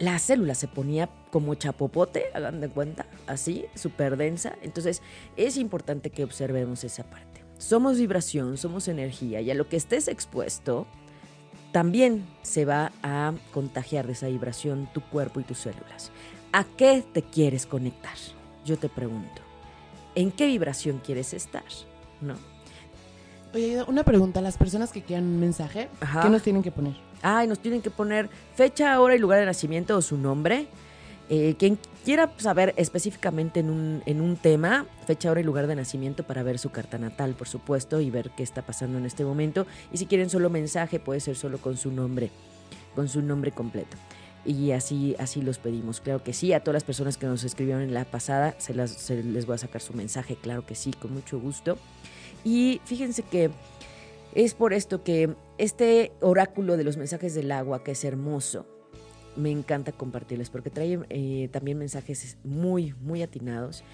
la célula se ponía como chapopote, hagan de cuenta, así, súper densa. Entonces es importante que observemos esa parte. Somos vibración, somos energía y a lo que estés expuesto, también se va a contagiar de esa vibración tu cuerpo y tus células. ¿A qué te quieres conectar? Yo te pregunto. ¿En qué vibración quieres estar? ¿No? Oye, una pregunta. Las personas que quieran un mensaje, Ajá. ¿qué nos tienen que poner? Ay, nos tienen que poner fecha, hora y lugar de nacimiento o su nombre. Eh, quien quiera saber específicamente en un, en un tema, fecha, hora y lugar de nacimiento para ver su carta natal, por supuesto, y ver qué está pasando en este momento. Y si quieren solo mensaje, puede ser solo con su nombre, con su nombre completo. Y así, así los pedimos. Claro que sí, a todas las personas que nos escribieron en la pasada, se, las, les voy a sacar su mensaje, claro que sí, con mucho gusto. Y fíjense que es por esto que este oráculo de los mensajes del agua, que es hermoso, me encanta compartirles porque trae eh, también mensajes muy, muy atinados.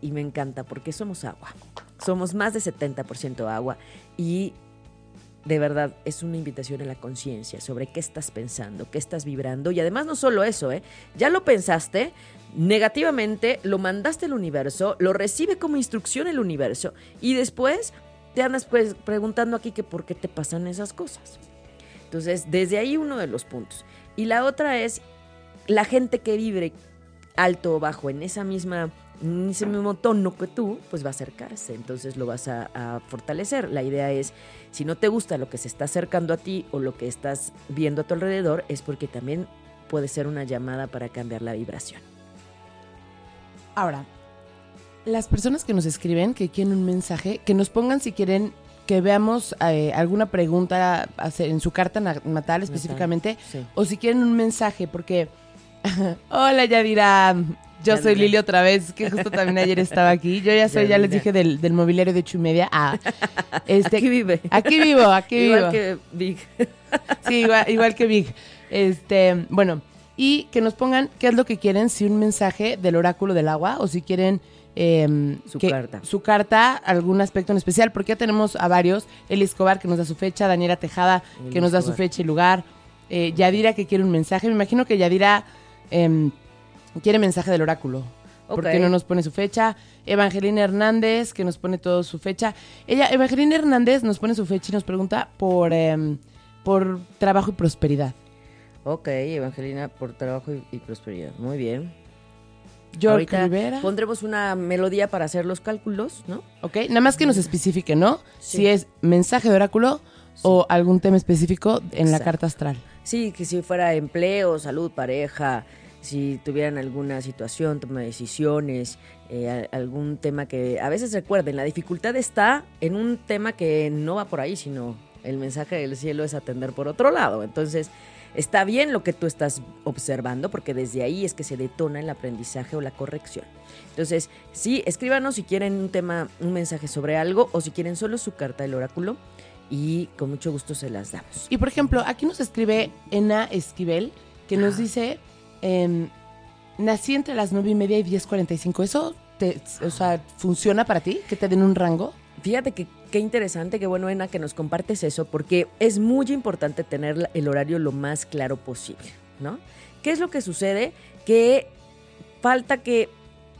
Y me encanta porque somos agua. Somos más de 70% agua. Y de verdad es una invitación a la conciencia sobre qué estás pensando, qué estás vibrando. Y además no solo eso, ¿eh? Ya lo pensaste negativamente, lo mandaste al universo, lo recibe como instrucción el universo. Y después te andas pues preguntando aquí que por qué te pasan esas cosas. Entonces, desde ahí uno de los puntos. Y la otra es la gente que vibre alto o bajo en esa misma ese mismo tono que tú, pues va a acercarse, entonces lo vas a, fortalecer. La idea es, si no te gusta lo que se está acercando a ti o lo que estás viendo a tu alrededor, es porque también puede ser una llamada para cambiar la vibración. Ahora, las personas que nos escriben, que quieren un mensaje, que nos pongan si quieren que veamos eh, alguna pregunta hacer en su carta natal específicamente, Sí. o si quieren un mensaje, porque... Hola, Yadira. Yo soy Lili otra vez, que justo también ayer estaba aquí. Yo ya soy, ya les dije, del, del mobiliario de ocho y media. Ah, este, Aquí vive. Aquí vivo, aquí Igual vivo. que Big. Sí, igual, igual que Big. Este, bueno, y que nos pongan qué es lo que quieren, si un mensaje del oráculo del agua o si quieren eh, Su que- carta. su carta, algún aspecto en especial, porque ya tenemos a varios, Eli Escobar que nos da su fecha, Daniela Tejada Eli que nos da su fecha y lugar, eh, Yadira que quiere un mensaje, me imagino que Yadira em, quiere mensaje del oráculo. Porque no nos pone su fecha. Evangelina Hernández, que nos pone todo su fecha. Ella, Evangelina Hernández, nos pone su fecha y nos pregunta por, em, por trabajo y prosperidad. Ok, Evangelina, por trabajo y, y prosperidad. Muy bien. York Ahorita Rivera. pondremos una melodía para hacer los cálculos, ¿no? Ok, nada más que nos especifique, ¿no? Sí. Si es mensaje de oráculo o algún tema específico en la carta astral. Sí, que si fuera empleo, salud, pareja, si tuvieran alguna situación, toma de decisiones, eh, algún tema que a veces recuerden, la dificultad está en un tema que no va por ahí, sino el mensaje del cielo es atender por otro lado. Entonces, está bien lo que tú estás observando, porque desde ahí es que se detona el aprendizaje o la corrección. Entonces, sí, escríbanos si quieren un tema, un mensaje sobre algo, o si quieren solo su carta del oráculo, y con mucho gusto se las damos. Y por ejemplo, aquí nos escribe Ena Esquivel, que nos dice, em, nací entre las nueve y media y 10.45. ¿Eso te, o sea, funciona para ti? ¿Que te den un rango? Fíjate que qué interesante, qué bueno, Ena, que nos compartes eso, porque es muy importante tener el horario lo más claro posible, ¿no? ¿Qué es lo que sucede? Que falta que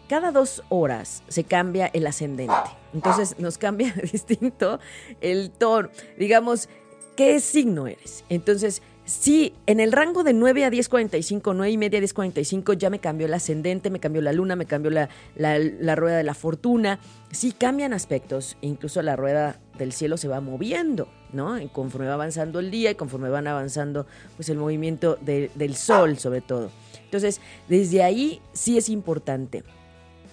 cada dos horas se cambia el ascendente. Entonces nos cambia distinto el tono. Digamos, ¿qué signo eres? Entonces, si en el rango de 9 a 10.45, 9 y media a 10.45 ya me cambió el ascendente, me cambió la luna, me cambió la, la- rueda de la fortuna. Sí cambian aspectos, incluso la rueda del cielo se va moviendo, ¿no? Y conforme va avanzando el día y conforme van avanzando, pues el movimiento de- del sol sobre todo. Entonces, desde ahí sí es importante.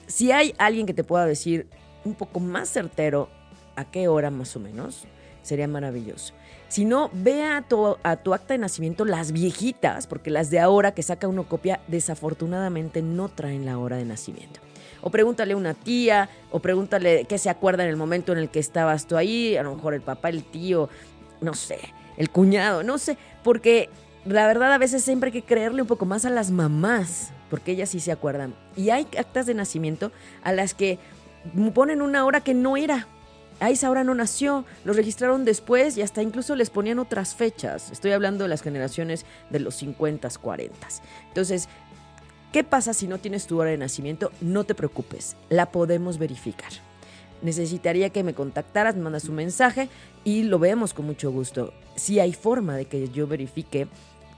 Si hay alguien que te pueda decir un poco más certero a qué hora más o menos, sería maravilloso. Si no, ve a tu, a tu acta de nacimiento las viejitas, porque las de ahora que saca uno copia, desafortunadamente no traen la hora de nacimiento. O pregúntale a una tía, o pregúntale qué se acuerda en el momento en el que estabas tú ahí, a lo mejor el papá, el tío, no sé, el cuñado, no sé, porque la verdad a veces siempre hay que creerle un poco más a las mamás, porque ellas sí se acuerdan. Y hay actas de nacimiento a las que ponen una hora que no era. A esa hora no nació, los registraron después y hasta incluso les ponían otras fechas. Estoy hablando de las generaciones de los 50, 40. Entonces, ¿qué pasa si no tienes tu hora de nacimiento? No te preocupes, la podemos verificar. Necesitaría que me contactaras, me mandas un mensaje y lo vemos con mucho gusto. Si hay forma de que yo verifique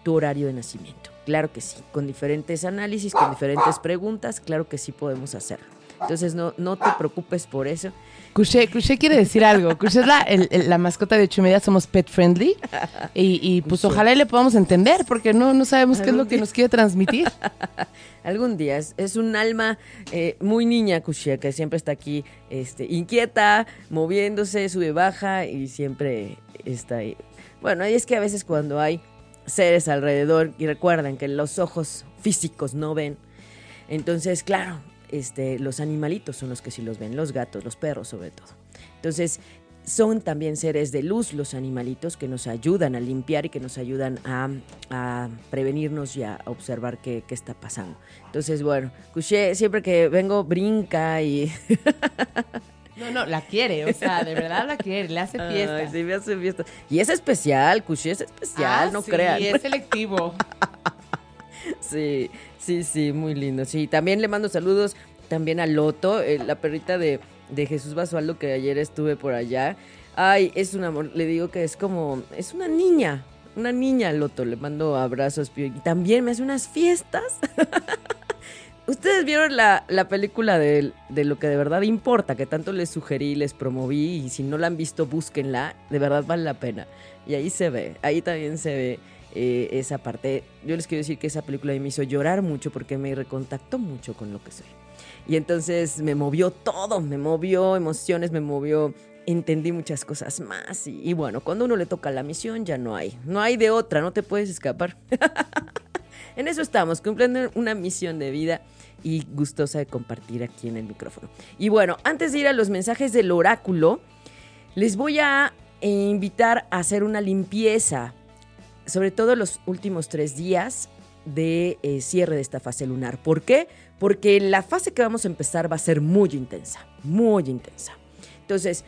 tu horario de nacimiento. Claro que sí, con diferentes análisis, con diferentes preguntas, claro que sí podemos hacerlo. Entonces no, no te preocupes por eso. Cuché, Cuché quiere decir algo. Cuché es la, el- el- la mascota de ocho media, somos pet friendly. Y, y, pues ojalá y le podamos entender, porque no, no sabemos qué es lo que nos quiere transmitir. Algún día es, es un alma eh, muy niña, Kushia, que siempre está aquí este, inquieta, moviéndose, sube, baja y siempre está ahí. Bueno, y es que a veces cuando hay seres alrededor y recuerdan que los ojos físicos no ven, entonces, claro, este, los animalitos son los que sí los ven, los gatos, los perros sobre todo. Entonces, son también seres de luz los animalitos que nos ayudan a limpiar y que nos ayudan a, a prevenirnos y a observar qué, qué está pasando. Entonces, bueno, Couché siempre que vengo brinca y... No, no, la quiere, o sea, de verdad la quiere, le hace fiesta. Ay, sí, me hace fiesta. Y es especial, Couché es especial, Ah, no sí, crean. es selectivo. Sí, sí, sí, muy lindo. Sí, también le mando saludos también a Loto, eh, la perrita de, de Jesús Basualdo que ayer estuve por allá. Ay, es un amor, le digo que es como, es una niña, una niña Loto, le mando abrazos y también me hace unas fiestas. Ustedes vieron la, la película de, de lo que de verdad importa, que tanto les sugerí, les promoví, y si no la han visto, búsquenla, de verdad vale la pena. Y ahí se ve, ahí también se ve eh, esa parte. Yo les quiero decir que esa película me hizo llorar mucho porque me recontactó mucho con lo que soy. Y entonces me movió todo, me movió emociones, me movió, entendí muchas cosas más. Y, y bueno, cuando uno le toca la misión ya no hay, no hay de otra, no te puedes escapar. en eso estamos, cumpliendo una misión de vida y gustosa de compartir aquí en el micrófono. Y bueno, antes de ir a los mensajes del oráculo, les voy a invitar a hacer una limpieza, sobre todo los últimos tres días de eh, cierre de esta fase lunar. ¿Por qué? Porque la fase que vamos a empezar va a ser muy intensa, muy intensa. Entonces,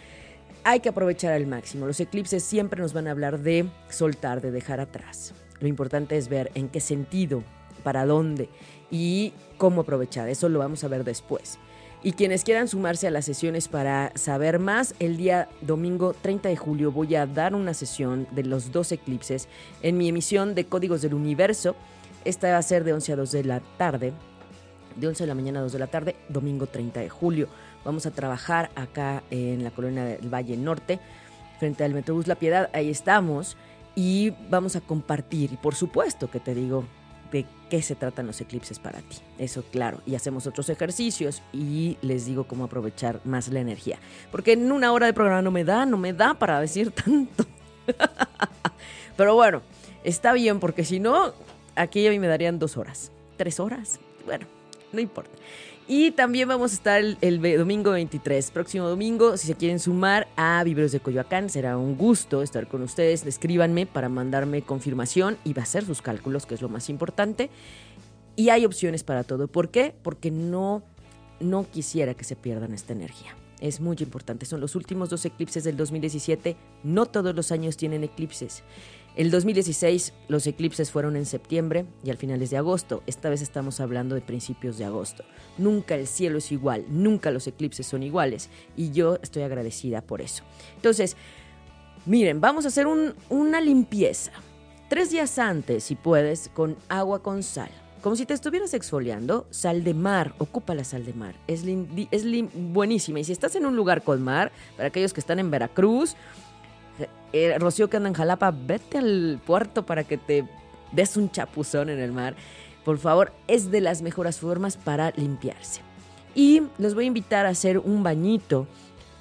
hay que aprovechar al máximo. Los eclipses siempre nos van a hablar de soltar, de dejar atrás. Lo importante es ver en qué sentido, para dónde y cómo aprovechar. Eso lo vamos a ver después. Y quienes quieran sumarse a las sesiones para saber más, el día domingo 30 de julio voy a dar una sesión de los dos eclipses en mi emisión de Códigos del Universo. Esta va a ser de 11 a 2 de la tarde, de 11 de la mañana a 2 de la tarde, domingo 30 de julio. Vamos a trabajar acá en la colonia del Valle Norte, frente al Metrobús La Piedad. Ahí estamos y vamos a compartir. Y por supuesto que te digo de qué se tratan los eclipses para ti. Eso claro. Y hacemos otros ejercicios y les digo cómo aprovechar más la energía. Porque en una hora de programa no me da, no me da para decir tanto. Pero bueno, está bien porque si no, aquí a mí me darían dos horas, tres horas. Bueno, no importa. Y también vamos a estar el, domingo 23, próximo domingo. Si se quieren sumar a Vibros de Coyoacán, será un gusto estar con ustedes. Escríbanme para mandarme confirmación y hacer sus cálculos, que es lo más importante. Y hay opciones para todo. ¿Por qué? Porque no, no quisiera que se pierdan esta energía. Es muy importante. Son los últimos dos eclipses del 2017. No todos los años tienen eclipses. El 2016 los eclipses fueron en septiembre y al finales de agosto. Esta vez estamos hablando de principios de agosto. Nunca el cielo es igual, nunca los eclipses son iguales y yo estoy agradecida por eso. Entonces, miren, vamos a hacer un- una limpieza. Tres días antes, si puedes, con agua con sal. Como si te estuvieras exfoliando, sal de mar, ocupa la sal de mar. Es, es buenísima. Y si estás en un lugar con mar, para aquellos que están en Veracruz, eh, Rocío que anda en Jalapa, vete al puerto para que te des un chapuzón en el mar. Por favor, es de las mejores formas para limpiarse. Y los voy a invitar a hacer un bañito.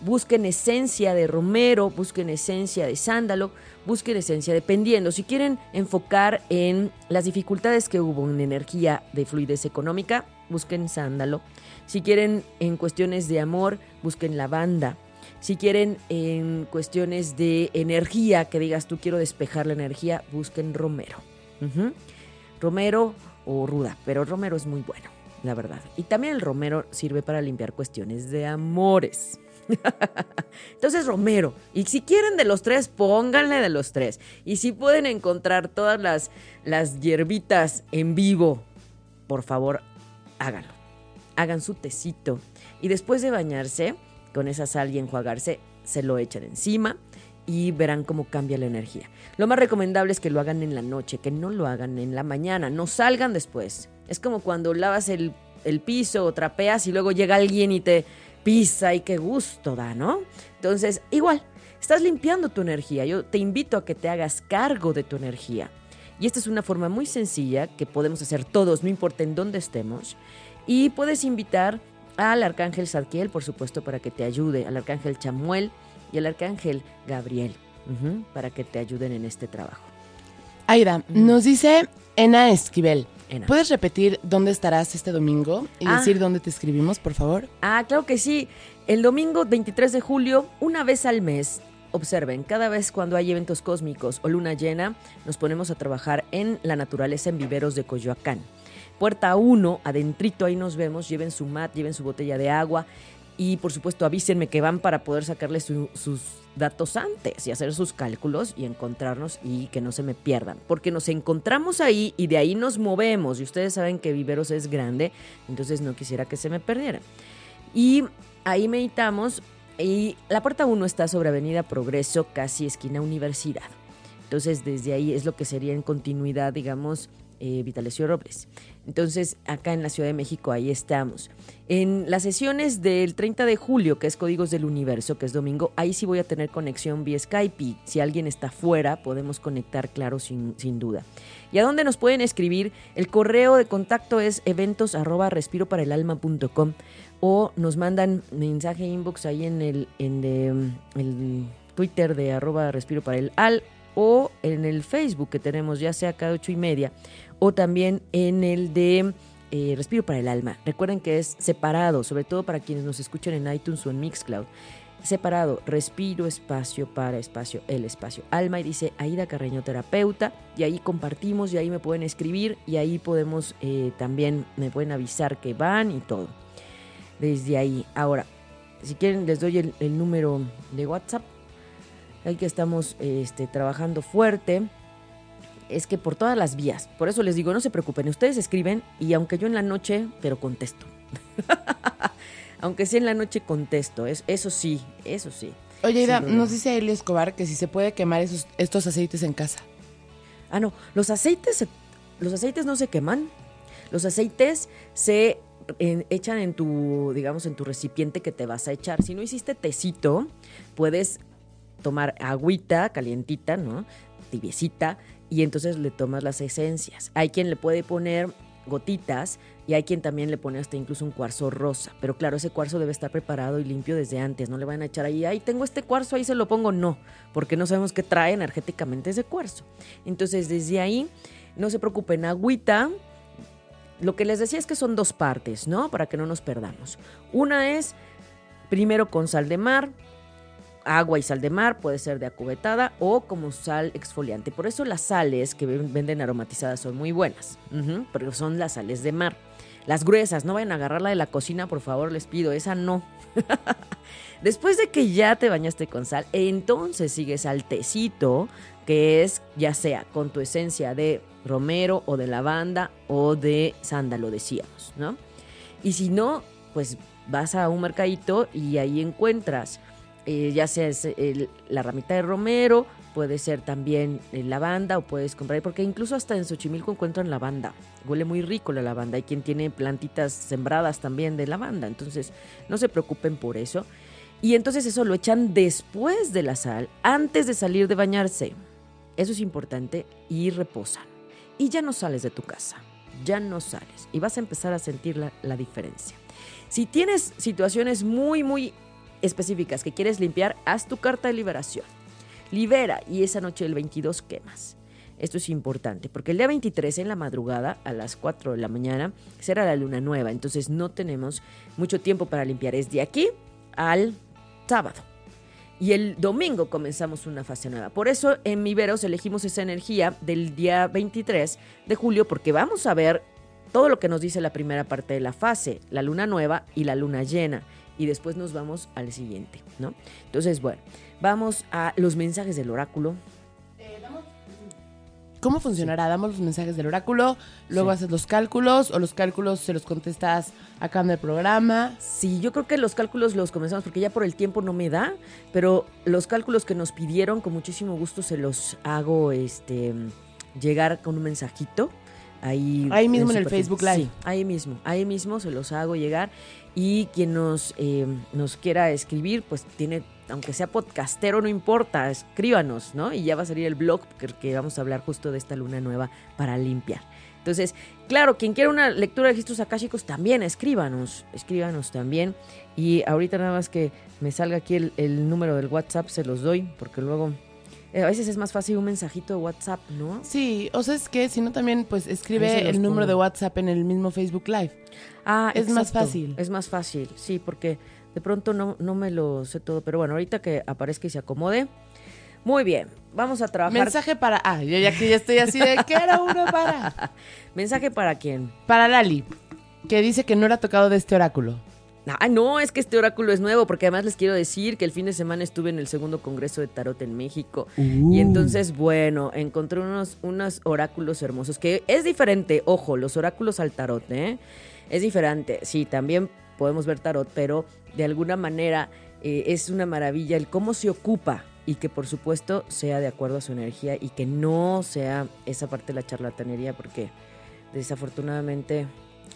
Busquen esencia de romero, busquen esencia de sándalo, busquen esencia dependiendo. Si quieren enfocar en las dificultades que hubo en energía de fluidez económica, busquen sándalo. Si quieren en cuestiones de amor, busquen lavanda. Si quieren en cuestiones de energía, que digas tú quiero despejar la energía, busquen romero. Romero o ruda, pero romero es muy bueno. la verdad. Y también el romero sirve para limpiar cuestiones de amores. Entonces, romero. Y si quieren de los tres, pónganle de los tres. Y si pueden encontrar todas las, las hierbitas en vivo, por favor, háganlo. Hagan su tecito. Y después de bañarse, con esa sal y enjuagarse, se lo echan encima y verán cómo cambia la energía. Lo más recomendable es que lo hagan en la noche, que no lo hagan en la mañana, no salgan después. Es como cuando lavas el, el piso o trapeas y luego llega alguien y te pisa y qué gusto da, ¿no? Entonces, igual, estás limpiando tu energía. Yo te invito a que te hagas cargo de tu energía. Y esta es una forma muy sencilla que podemos hacer todos, no importa en dónde estemos. Y puedes invitar al arcángel Zadkiel, por supuesto, para que te ayude, al arcángel Chamuel y al arcángel Gabriel, para que te ayuden en este trabajo. Aida, nos dice Ena Esquivel. Ena. ¿Puedes repetir dónde estarás este domingo y Ah. decir dónde te escribimos, por favor? Ah, claro que sí. El domingo 23 de julio, una vez al mes, observen, cada vez cuando hay eventos cósmicos o luna llena, nos ponemos a trabajar en la naturaleza en viveros de Coyoacán. Puerta 1, adentrito, ahí nos vemos, lleven su mat, lleven su botella de agua y por supuesto avísenme que van para poder sacarles su- sus datos antes y hacer sus cálculos y encontrarnos y que no se me pierdan. Porque nos encontramos ahí y de ahí nos movemos y ustedes saben que Viveros es grande, entonces no quisiera que se me perdieran. Y ahí meditamos y la puerta 1 está sobre Avenida Progreso, casi esquina Universidad. Entonces desde ahí es lo que sería en continuidad, digamos, eh, Vitalecio Robles. Entonces acá en la Ciudad de México ahí estamos. En las sesiones del 30 de julio, que es Códigos del Universo, que es domingo, ahí sí voy a tener conexión vía Skype y si alguien está fuera podemos conectar, claro, sin, sin duda. ¿Y a dónde nos pueden escribir? El correo de contacto es eventos arroba respiroparaelalma.com o nos mandan mensaje inbox ahí en el, en el Twitter de arroba respiro para el al o en el Facebook que tenemos ya sea cada ocho y media o también en el de eh, Respiro para el Alma. Recuerden que es separado, sobre todo para quienes nos escuchan en iTunes o en Mixcloud. Separado, respiro, espacio, para, espacio, el espacio, alma. Y dice Aida Carreño, terapeuta. Y ahí compartimos y ahí me pueden escribir y ahí podemos eh, también, me pueden avisar que van y todo. Desde ahí. Ahora, si quieren, les doy el, el número de WhatsApp. Ahí que estamos este, trabajando fuerte es que por todas las vías. Por eso les digo, no se preocupen, ustedes escriben y aunque yo en la noche, pero contesto. aunque sea en la noche, contesto. Es, eso sí, eso sí. Oye, duda. nos dice Eli Escobar que si se puede quemar esos, estos aceites en casa. Ah, no, los aceites, los aceites no se queman. Los aceites se en- echan en tu, digamos, en tu recipiente que te vas a echar. Si no hiciste tecito, puedes tomar agüita calientita, ¿no? Tibiecita, y entonces le tomas las esencias. Hay quien le puede poner gotitas y hay quien también le pone hasta incluso un cuarzo rosa. Pero claro, ese cuarzo debe estar preparado y limpio desde antes. No le van a echar ahí, ahí tengo este cuarzo, ahí se lo pongo. No, porque no sabemos qué trae energéticamente ese cuarzo. Entonces, desde ahí, no se preocupen, agüita. Lo que les decía es que son dos partes, ¿no? Para que no nos perdamos. Una es primero con sal de mar, agua y sal de mar, puede ser de acubetada o como sal exfoliante. Por eso las sales que ven- venden aromatizadas son muy buenas, Ujú, pero son las sales de mar. Las gruesas, no vayan a agarrarla de la cocina, por favor, les pido, esa no. Después de que ya te bañaste con sal, entonces sigues al tecito, que es ya sea con tu esencia de romero o de lavanda o de sándalo, decíamos, ¿no? Y si no, pues vas a un mercadito y ahí encuentras, eh, ya sea la ramita de romero, puede ser también lavanda o puedes comprar, porque incluso hasta en Xochimilco encuentran lavanda. Huele muy rico la lavanda. Hay quien tiene plantitas sembradas también de lavanda, entonces no se preocupen por eso. Y entonces eso lo echan después de la sal, antes de salir de bañarse. Eso es importante y reposan. Y ya no sales de tu casa, ya no sales y vas a empezar a sentir la, la diferencia. Si tienes situaciones muy, muy específicas que quieres limpiar, haz tu carta de liberación. Libera y esa noche del 22 quemas. Esto es importante porque el día 23 en la madrugada a las 4 de la mañana será la luna nueva, entonces no tenemos mucho tiempo para limpiar. Es de aquí al sábado. Y el domingo comenzamos una fase nueva. Por eso en Miveros elegimos esa energía del día 23 de julio porque vamos a ver todo lo que nos dice la primera parte de la fase, la luna nueva y la luna llena. Y después nos vamos al siguiente, ¿no? Entonces, bueno, vamos a los mensajes del oráculo. ¿Cómo funcionará? Damos los mensajes del oráculo, luego Sí. haces los cálculos o los cálculos se los contestas acá en el programa. Sí, yo creo que los cálculos los comenzamos porque ya por el tiempo no me da, pero los cálculos que nos pidieron con muchísimo gusto se los hago este llegar con un mensajito. Ahí, Ahí mismo en el. Facebook Live. Sí, ahí mismo, ahí mismo se los hago llegar. Y quien nos, eh, nos quiera escribir, pues tiene, aunque sea podcastero, no importa, escríbanos, ¿no? Y ya va a salir el blog que, que vamos a hablar justo de esta luna nueva para limpiar. Entonces, claro, quien quiera una lectura de registros akáshicos, también escríbanos, escríbanos también. Y ahorita nada más que me salga aquí el, el número del WhatsApp, se los doy, porque luego a veces es más fácil un mensajito de WhatsApp, ¿no? Sí, o sea, es que si no también pues escribe el número pongo. de WhatsApp en el mismo Facebook Live. Ah, Es más fácil. Es más fácil, sí, porque de pronto no, no me lo sé todo, pero bueno, ahorita que aparezca y se acomode. Muy bien, vamos a trabajar. Mensaje para... Ah, yo ya que ya estoy así de que era uno para... ¿Mensaje para quién? Para Lali, que dice que no era tocado de este oráculo. Ah, no, es que este oráculo es nuevo, porque además les quiero decir que el fin de semana estuve en el segundo congreso de tarot en México. Y entonces, bueno, encontré unos, unos oráculos hermosos, que es diferente, ojo, los oráculos al tarot, ¿eh? Es diferente, sí, también podemos ver tarot, pero de alguna manera eh, es una maravilla el cómo se ocupa y que por supuesto sea de acuerdo a su energía y que no sea esa parte de la charlatanería, porque desafortunadamente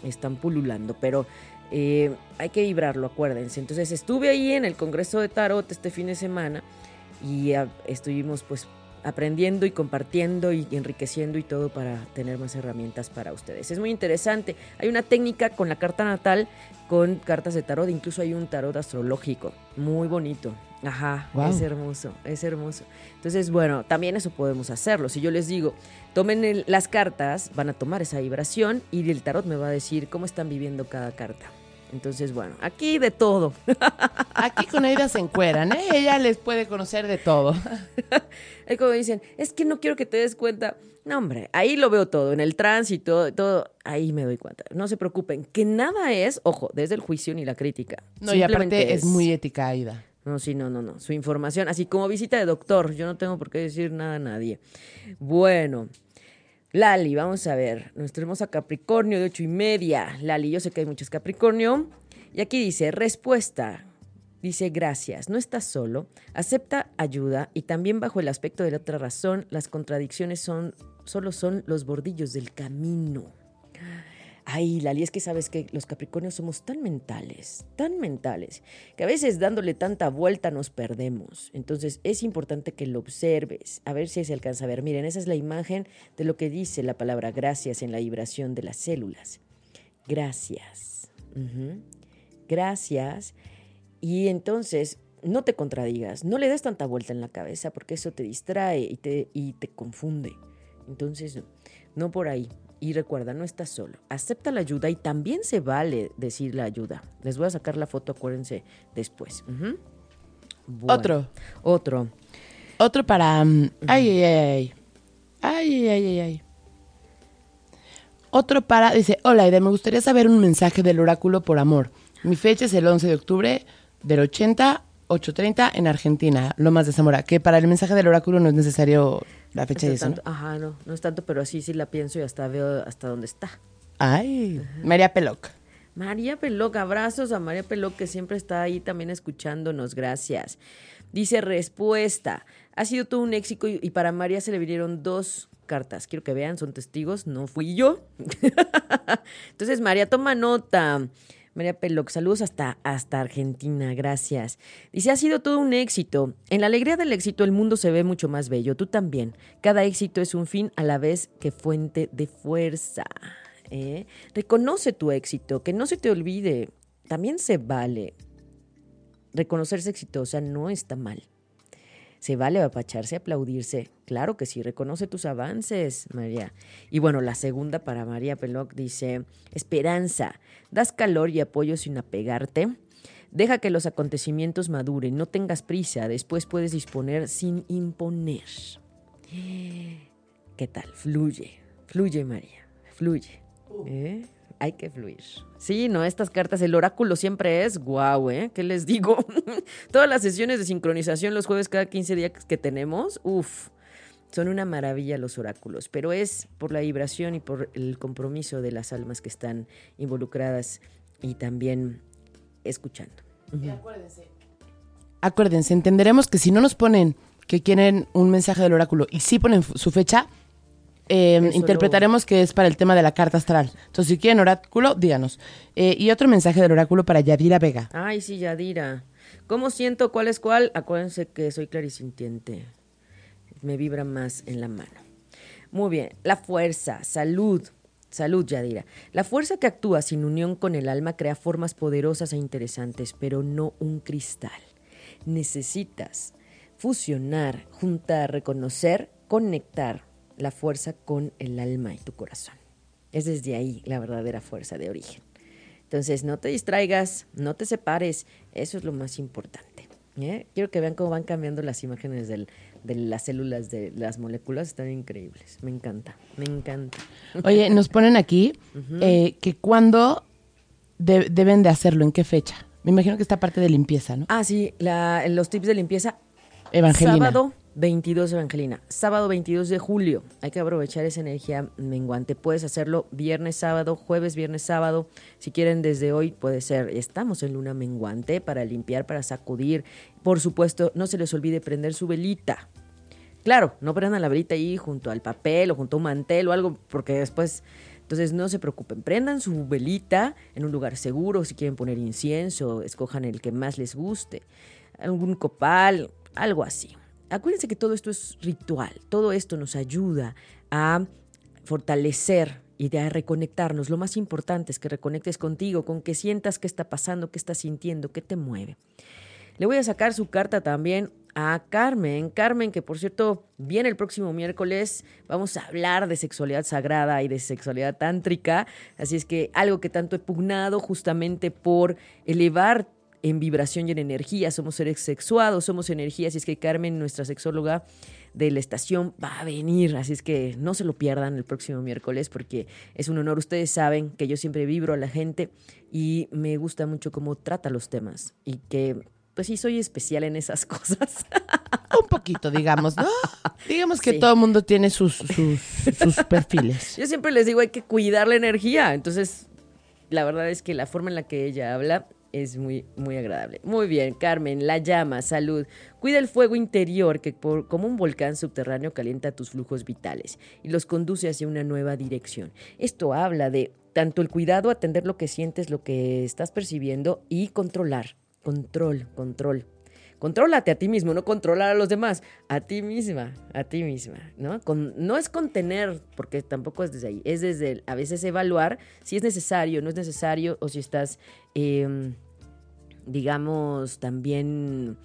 están pululando, pero eh, hay que vibrarlo, acuérdense. Entonces estuve ahí en el Congreso de Tarot este fin de semana y estuvimos pues aprendiendo y compartiendo y enriqueciendo y todo para tener más herramientas para ustedes. Es muy interesante. Hay una técnica con la carta natal, con cartas de tarot, incluso hay un tarot astrológico, muy bonito. Ajá, Guau. es hermoso, es hermoso. Entonces, bueno, también eso podemos hacerlo. Si yo les digo, tomen el- las cartas, van a tomar esa vibración y el tarot me va a decir cómo están viviendo cada carta. Entonces, bueno, aquí de todo. Aquí con Aida se encueran, ¿eh? Ella les puede conocer de todo. Es como dicen, es que no quiero que te des cuenta. No, hombre, ahí lo veo todo, en el tránsito, todo, ahí me doy cuenta. No se preocupen, que nada es, ojo, desde el juicio ni la crítica. No, y aparte es muy ética, Aida. No, sí, no, no, no. Su información, así como visita de doctor, yo no tengo por qué decir nada a nadie. Bueno, Lali, vamos a ver. Nuestra hermosa Capricornio de ocho y media. Lali, yo sé que hay muchos Capricornio. Y aquí dice, respuesta. Dice, gracias, no estás solo, acepta ayuda y también bajo el aspecto de la otra razón, las contradicciones son, solo son los bordillos del camino. Ay, Lali, es que sabes que los Capricornios somos tan mentales, tan mentales, que a veces dándole tanta vuelta nos perdemos. Entonces es importante que lo observes, a ver si se alcanza a ver. Miren, esa es la imagen de lo que dice la palabra gracias en la vibración de las células. Gracias. Gracias. Y entonces no te contradigas, no le des tanta vuelta en la cabeza porque eso te distrae y te, y te confunde. Entonces, no, no por ahí. Y recuerda, no estás solo. Acepta la ayuda y también se vale decir la ayuda. Les voy a sacar la foto, acuérdense, después. Bueno, Otro. Otro. Otro para... mm, Ay, ay, ay, ay. Ay, ay, ay, ay, ay. Otro para... Dice, hola, Aida, me gustaría saber un mensaje del oráculo por amor. Mi fecha es el 11 de octubre del 80, 8.30 en Argentina, Lomas de Zamora. Que para el mensaje del oráculo no es necesario la fecha No de es eso, Ajá, no, no es tanto, pero así sí la pienso y hasta veo hasta dónde está. Ay, María Peloc. María Peloc, abrazos a María Peloc que siempre está ahí también escuchándonos, gracias. Dice respuesta, ha sido todo un éxito y, y para María se le vinieron dos cartas. Quiero que vean, son testigos, no fui yo. Entonces María toma nota. María Peloc, saludos hasta, hasta Argentina, gracias. Dice, ha sido todo un éxito. En la alegría del éxito el mundo se ve mucho más bello, tú también. Cada éxito es un fin a la vez que fuente de fuerza. ¿eh? Reconoce tu éxito, que no se te olvide. También se vale. Reconocerse exitosa no está mal. Se vale apacharse, aplaudirse. Claro que sí, reconoce tus avances, María. Y bueno, la segunda para María Peloc dice, esperanza, das calor y apoyo sin apegarte. Deja que los acontecimientos maduren, no tengas prisa, después puedes disponer sin imponer. ¿Qué tal? Fluye, fluye María, fluye. ¿Eh? Hay que fluir. Sí, no, estas cartas, el oráculo siempre es guau, ¿eh? ¿Qué les digo? Todas las sesiones de sincronización los jueves cada 15 días que tenemos, uff, son una maravilla los oráculos, pero es por la vibración y por el compromiso de las almas que están involucradas y también escuchando. acuérdense. Acuérdense, entenderemos que si no nos ponen que quieren un mensaje del oráculo y sí ponen su fecha, eh, interpretaremos que es para el tema de la carta astral. Entonces, si quieren oráculo, díganos. Eh, y otro mensaje del oráculo para Yadira Vega. Ay, sí, Yadira. ¿Cómo siento cuál es cuál? Acuérdense que soy clarisintiente. Me vibra más en la mano. Muy bien. La fuerza, salud. Salud, Yadira. La fuerza que actúa sin unión con el alma crea formas poderosas e interesantes, pero no un cristal. Necesitas fusionar, juntar, reconocer, conectar la fuerza con el alma y tu corazón. Es desde ahí la verdadera fuerza de origen. Entonces, no te distraigas, no te separes, eso es lo más importante. ¿eh? Quiero que vean cómo van cambiando las imágenes de las células de las moléculas, están increíbles. Me encanta, me encanta. Oye, nos ponen aquí eh, que cuándo deben de hacerlo, en qué fecha. Me imagino que esta parte de limpieza, ¿no? Ah, sí, los tips de limpieza. Evangelina. Sábado 22 Evangelina. Sábado 22 de julio. Hay que aprovechar esa energía menguante. Puedes hacerlo viernes, sábado, jueves, viernes, sábado. Si quieren desde hoy puede ser. Estamos en luna menguante para limpiar, para sacudir. Por supuesto, no se les olvide prender su velita. Claro, no prendan la velita ahí junto al papel o junto a un mantel o algo porque después... Entonces no se preocupen, prendan su velita en un lugar seguro, si quieren poner incienso, escojan el que más les guste, algún copal, algo así acuérdense que todo esto es ritual, todo esto nos ayuda a fortalecer y a reconectarnos. Lo más importante es que reconectes contigo, con que sientas qué está pasando, qué estás sintiendo, qué te mueve. Le voy a sacar su carta también a Carmen. Carmen, que por cierto viene el próximo miércoles, vamos a hablar de sexualidad sagrada y de sexualidad tántrica. Así es que algo que tanto he pugnado justamente por elevar en vibración y en energía, somos seres sexuados, somos energía, así es que Carmen, nuestra sexóloga de la estación, va a venir, así es que no se lo pierdan el próximo miércoles porque es un honor, ustedes saben que yo siempre vibro a la gente y me gusta mucho cómo trata los temas y que pues sí soy especial en esas cosas. Un poquito, digamos, ¿no? Digamos que todo el mundo tiene sus, sus, sus perfiles. Yo siempre les digo, hay que cuidar la energía. Entonces, la verdad es que la forma en la que ella habla es muy, muy agradable. Muy bien, Carmen, la llama, salud. Cuida el fuego interior que por, como un volcán subterráneo calienta tus flujos vitales y los conduce hacia una nueva dirección. Esto habla de tanto el cuidado, atender lo que sientes, lo que estás percibiendo y controlar. Control, control. Contrólate a ti mismo, no controlar a los demás, a ti misma, a ti misma, ¿no? Con, no es contener, porque tampoco es desde ahí, es desde a veces evaluar si es necesario, no es necesario, o si estás em, digamos, también,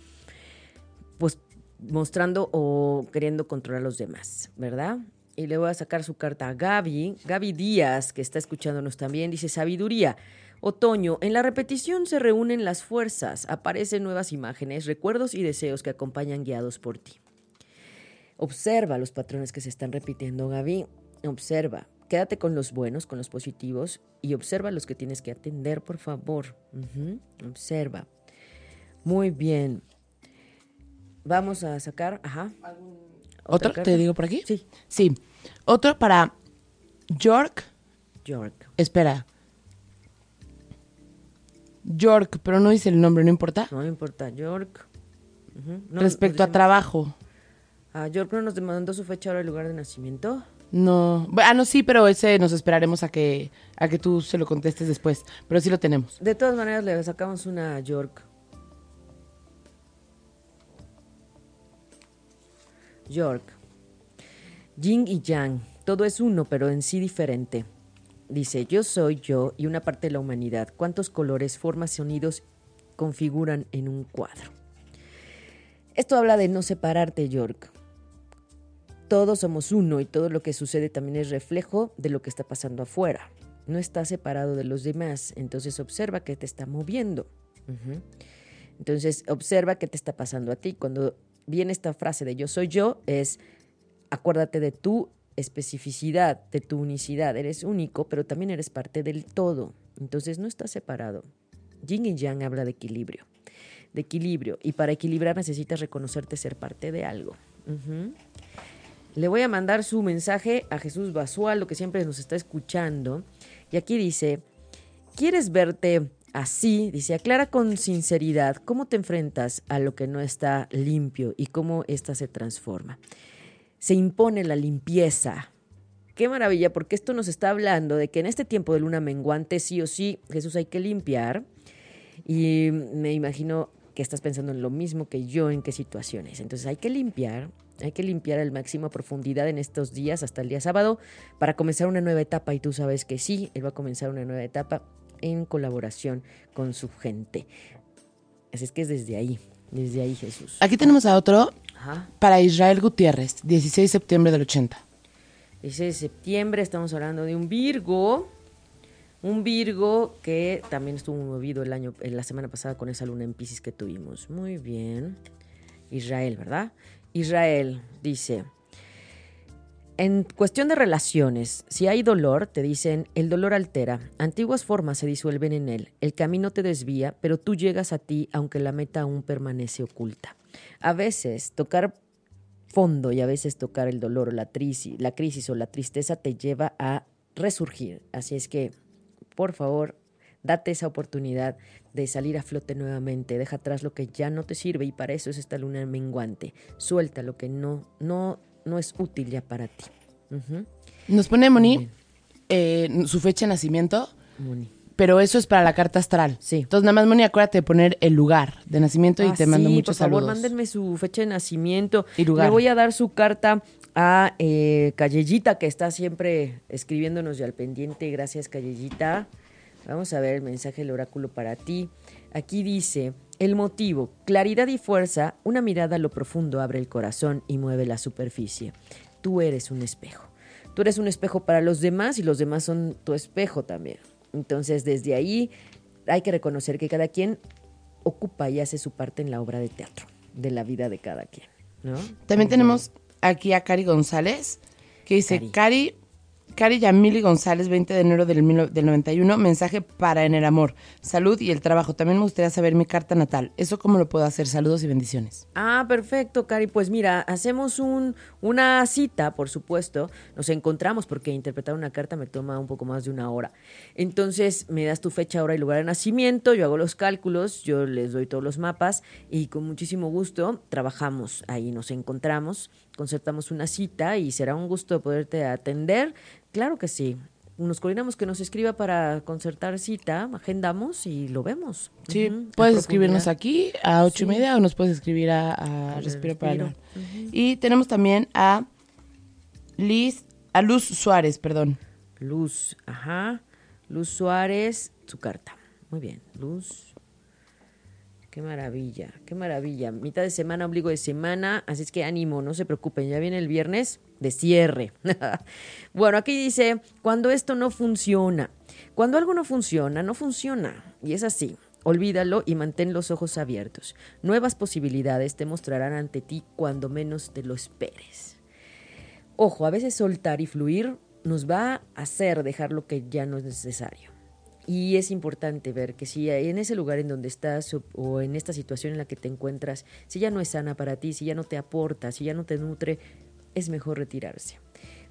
pues, mostrando o queriendo controlar a los demás, ¿verdad? Y le voy a sacar su carta a Gaby, Gaby Díaz, que está escuchándonos también, dice, sabiduría. Otoño, en la repetición se reúnen las fuerzas, aparecen nuevas imágenes, recuerdos y deseos que acompañan guiados por ti. Observa los patrones que se están repitiendo, Gaby. Observa. Quédate con los buenos, con los positivos y observa los que tienes que atender, por favor. Observa. Muy bien. Vamos a sacar, ajá. ¿Otro? ¿Te digo por aquí? Sí. Sí. Otro para York. York. Espera. York, pero no dice el nombre, ¿no importa? No importa, York. Respecto a trabajo. A York no nos demandó su fecha, hora y lugar de nacimiento. No, ah, no, sí, pero ese nos esperaremos a que, a que tú se lo contestes después, pero sí lo tenemos. De todas maneras, le sacamos una York. York. Yin y Yang, todo es uno, pero en sí diferente. Dice, yo soy yo y una parte de la humanidad. ¿Cuántos colores, formas, sonidos configuran en un cuadro? Esto habla de no separarte, York todos somos uno y todo lo que sucede también es reflejo de lo que está pasando afuera. No está separado de los demás, entonces observa qué te está moviendo. Entonces observa qué te está pasando a ti. Cuando viene esta frase de yo soy yo, es acuérdate de tú especificidad, de tu unicidad. Eres único, pero también eres parte del todo. Entonces no estás separado. Yin y Yang habla de equilibrio. De equilibrio. Y para equilibrar necesitas reconocerte ser parte de algo. Le voy a mandar su mensaje a Jesús Basualdo, que siempre nos está escuchando. Y aquí dice, ¿quieres verte así? Dice, aclara con sinceridad cómo te enfrentas a lo que no está limpio y cómo ésta se transforma. Se impone la limpieza. Qué maravilla, porque esto nos está hablando de que en este tiempo de luna menguante, sí o sí, Jesús hay que limpiar. Y me imagino que estás pensando en lo mismo que yo, en qué situaciones. Entonces hay que limpiar, hay que limpiar al máximo a profundidad en estos días hasta el día sábado para comenzar una nueva etapa. Y tú sabes que sí, él va a comenzar una nueva etapa en colaboración con su gente. Así es que es desde ahí, desde ahí Jesús. Aquí tenemos a otro Ajá. para Israel Gutiérrez, 16 de septiembre del 80. 16 de septiembre estamos hablando de un Virgo. Un Virgo que también estuvo movido el año, en la semana pasada con esa luna en Pisces que tuvimos. Muy bien. Israel, ¿verdad? Israel dice, en cuestión de relaciones, si hay dolor, te dicen, el dolor altera, antiguas formas se disuelven en él, el camino te desvía, pero tú llegas a ti aunque la meta aún permanece oculta. A veces tocar fondo y a veces tocar el dolor o la, crisis, la crisis o la tristeza te lleva a resurgir. Así es que, por favor, date esa oportunidad de salir a flote nuevamente. Deja atrás lo que ya no te sirve y para eso es esta luna menguante. Suelta lo que no, no, no es útil ya para ti. Nos pone Moni eh, su fecha de nacimiento, Moni. Pero eso es para la carta astral. Sí. Entonces, nada más, Moni, acuérdate de poner el lugar de nacimiento y Ah, te mando muchos por favor, saludos. mándenme su fecha de nacimiento. Y lugar. Le voy a dar su carta a eh, Callellita, que está siempre escribiéndonos y al pendiente. Gracias, Callellita. Vamos a ver el mensaje del oráculo para ti. Aquí dice, el motivo, claridad y fuerza, una mirada a lo profundo abre el corazón y mueve la superficie. Tú eres un espejo. Tú eres un espejo para los demás y los demás son tu espejo también. Entonces, desde ahí hay que reconocer que cada quien ocupa y hace su parte en la obra de teatro, de la vida de cada quien, ¿no? También tenemos aquí a Cari González, que dice, Cari. Cari, Cari Yamili González, 20 de enero del, mil- del 91, mensaje para en el amor, salud y el trabajo. También me gustaría saber mi carta natal. ¿Eso cómo lo puedo hacer? Saludos y bendiciones. Ah, perfecto, Cari. Pues mira, hacemos un, una cita, por supuesto. Nos encontramos porque interpretar una carta me toma un poco más de una hora. Entonces me das tu fecha, hora y lugar de nacimiento, yo hago los cálculos, yo les doy todos los mapas y con muchísimo gusto trabajamos ahí, nos encontramos, concertamos una cita y será un gusto poderte atender. Claro que sí. Nos coordinamos que nos escriba para concertar cita, agendamos y lo vemos. Sí, puedes escribirnos aquí a ocho y media o nos puedes escribir a, a Respiro para Respiro. hablar. Y tenemos también a Liz, a Luz Suárez, perdón. Luz, ajá. Luz Suárez, su carta. Muy bien, Luz. Qué maravilla, qué maravilla. Mitad de semana, ombligo de semana, así es que ánimo, no se preocupen, ya viene el viernes de cierre. bueno, aquí dice, cuando esto no funciona. Cuando algo no funciona, no funciona. Y es así. Olvídalo y mantén los ojos abiertos. Nuevas posibilidades te mostrarán ante ti cuando menos te lo esperes. Ojo, a veces soltar y fluir nos va a hacer dejar lo que ya no es necesario. Y es importante ver que si en ese lugar en donde estás o, en esta situación en la que te encuentras, si ya no es sana para ti, si ya no te aporta, si ya no te nutre, es mejor retirarse.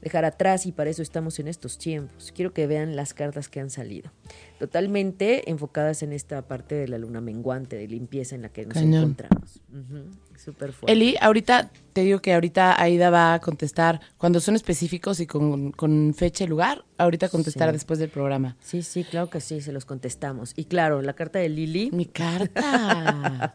Dejar atrás y para eso estamos en estos tiempos. Quiero que vean las cartas que han salido. Totalmente enfocadas en esta parte de la luna menguante, de limpieza en la que nos Cañón. encontramos. Ujú, Súper fuerte. Eli, ahorita te digo que ahorita Aida va a contestar cuando son específicos y con, con fecha y lugar. Ahorita contestar Sí. después del programa. Sí, sí, claro que sí, se los contestamos. Y claro, la carta de Lili, Mi carta.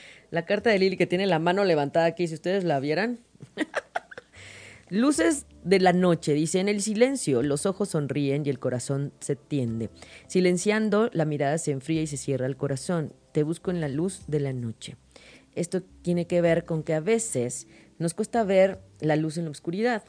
la carta de Lili que tiene la mano levantada aquí, si ustedes la vieran. Luces de la noche, dice, en el silencio los ojos sonríen y el corazón se tiende. Silenciando, la mirada se enfría y se cierra el corazón. Te busco en la luz de la noche. Esto tiene que ver con que a veces nos cuesta ver la luz en la oscuridad.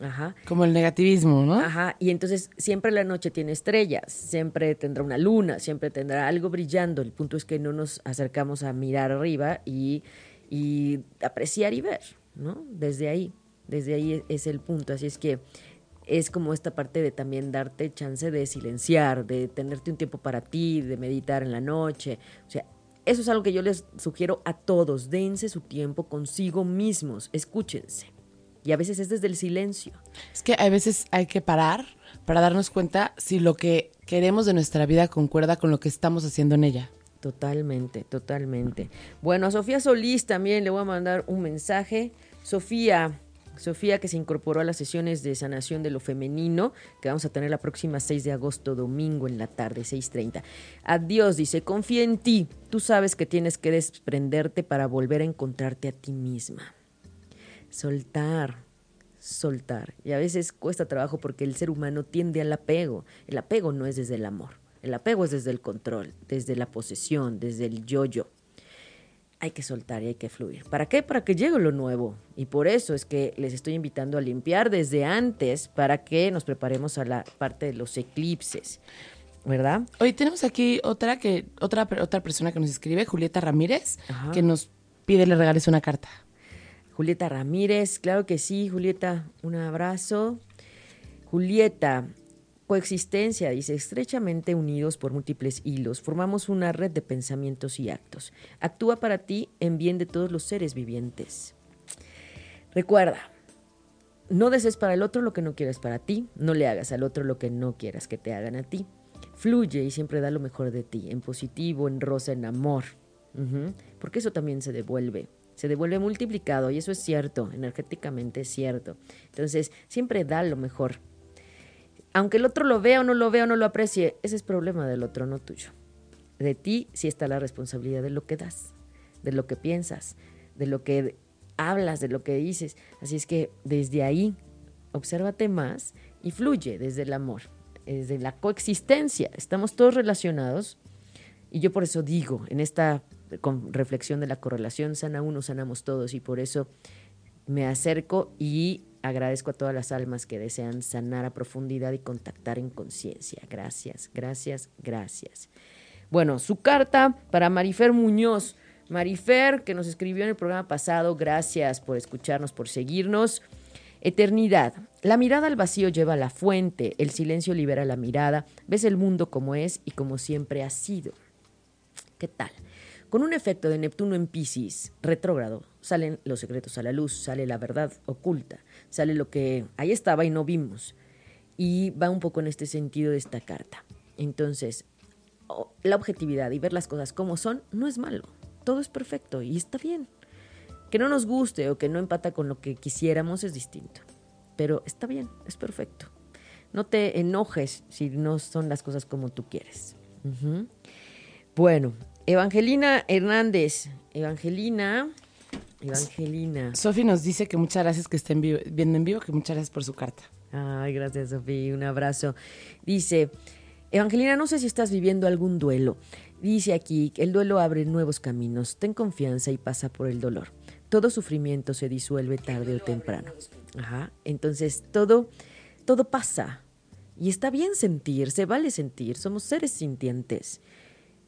Ajá. Como el negativismo, ¿no? Ajá, y entonces siempre la noche tiene estrellas, siempre tendrá una luna, siempre tendrá algo brillando. El punto es que no nos acercamos a mirar arriba y, y apreciar y ver, ¿no? Desde ahí. Desde ahí e, es el punto. Así es que es como esta parte de también darte chance de silenciar, de tenerte un tiempo para ti, de meditar en la noche. O sea, eso es algo que yo les sugiero a todos. Dense su tiempo consigo mismos, escúchense. Y a veces es desde el silencio. Es que a veces hay que parar para darnos cuenta si lo que queremos de nuestra vida concuerda con lo que estamos haciendo en ella. Totalmente, totalmente. Bueno, a Sofía Solís también le voy a mandar un mensaje. Sofía, Sofía que se incorporó a las sesiones de sanación de lo femenino que vamos a tener la próxima 6 de agosto, domingo en la tarde, 6.30. Adiós, dice, confía en ti. Tú sabes que tienes que desprenderte para volver a encontrarte a ti misma. Soltar, soltar. Y a veces cuesta trabajo porque el ser humano tiende al apego. El apego no es desde el amor. El apego es desde el control, desde la posesión, desde el yo-yo. Hay que soltar y hay que fluir. ¿Para qué? Para que llegue lo nuevo. Y por eso es que les estoy invitando a limpiar desde antes para que nos preparemos a la parte de los eclipses. ¿Verdad? Hoy tenemos aquí otra que otra otra persona que nos escribe, Julieta Ramírez, que nos pide le regales una carta. Julieta Ramírez, claro que sí, Julieta, un abrazo. Julieta, Coexistencia, dice, estrechamente unidos por múltiples hilos, formamos una red de pensamientos y actos. Actúa para ti en bien de todos los seres vivientes. Recuerda, no desees para el otro lo que no quieras para ti, no le hagas al otro lo que no quieras que te hagan a ti. Fluye y siempre da lo mejor de ti, en positivo, en rosa, en amor, porque eso también se devuelve se devuelve multiplicado y eso es cierto, energéticamente es cierto. Entonces, siempre da lo mejor aunque el otro lo vea o no lo vea o no lo aprecie, ese es problema del otro, no tuyo. De ti sí está la responsabilidad de lo que das, de lo que piensas, de lo que hablas, de lo que dices. Así es que desde ahí, obsérvate más y fluye desde el amor, desde la coexistencia. Estamos todos relacionados y yo por eso digo, en esta reflexión de la correlación, sana uno, sanamos todos y por eso me acerco y Agradezco a todas las almas que desean sanar a profundidad y contactar en conciencia. Gracias, gracias, gracias. Bueno, su carta para Marifer Muñoz. Marifer, que nos escribió en el programa pasado, gracias por escucharnos, por seguirnos. Eternidad. La mirada al vacío lleva a la fuente, el silencio libera la mirada, ves el mundo como es y como siempre ha sido. ¿Qué tal? Con un efecto de Neptuno en Pisces, retrógrado, salen los secretos a la luz, sale la verdad oculta, sale lo que ahí estaba y no vimos. Y va un poco en este sentido de esta carta. Entonces, la objetividad y ver las cosas como son no es malo, todo es perfecto y está bien. Que no nos guste o que no empata con lo que quisiéramos es distinto, pero está bien, es perfecto. No te enojes si no son las cosas como tú quieres. Bueno, Evangelina Hernández. Evangelina. Evangelina. Sofi nos dice que muchas gracias que estén viendo en vivo, que muchas gracias por su carta. Ay, gracias, Sofi. Un abrazo. Dice, Evangelina, no sé si estás viviendo algún duelo. Dice aquí, que el duelo abre nuevos caminos. Ten confianza y pasa por el dolor. Todo sufrimiento se disuelve tarde o temprano. Ajá. Entonces, todo, todo pasa. Y está bien sentir, se vale sentir. Somos seres sintientes.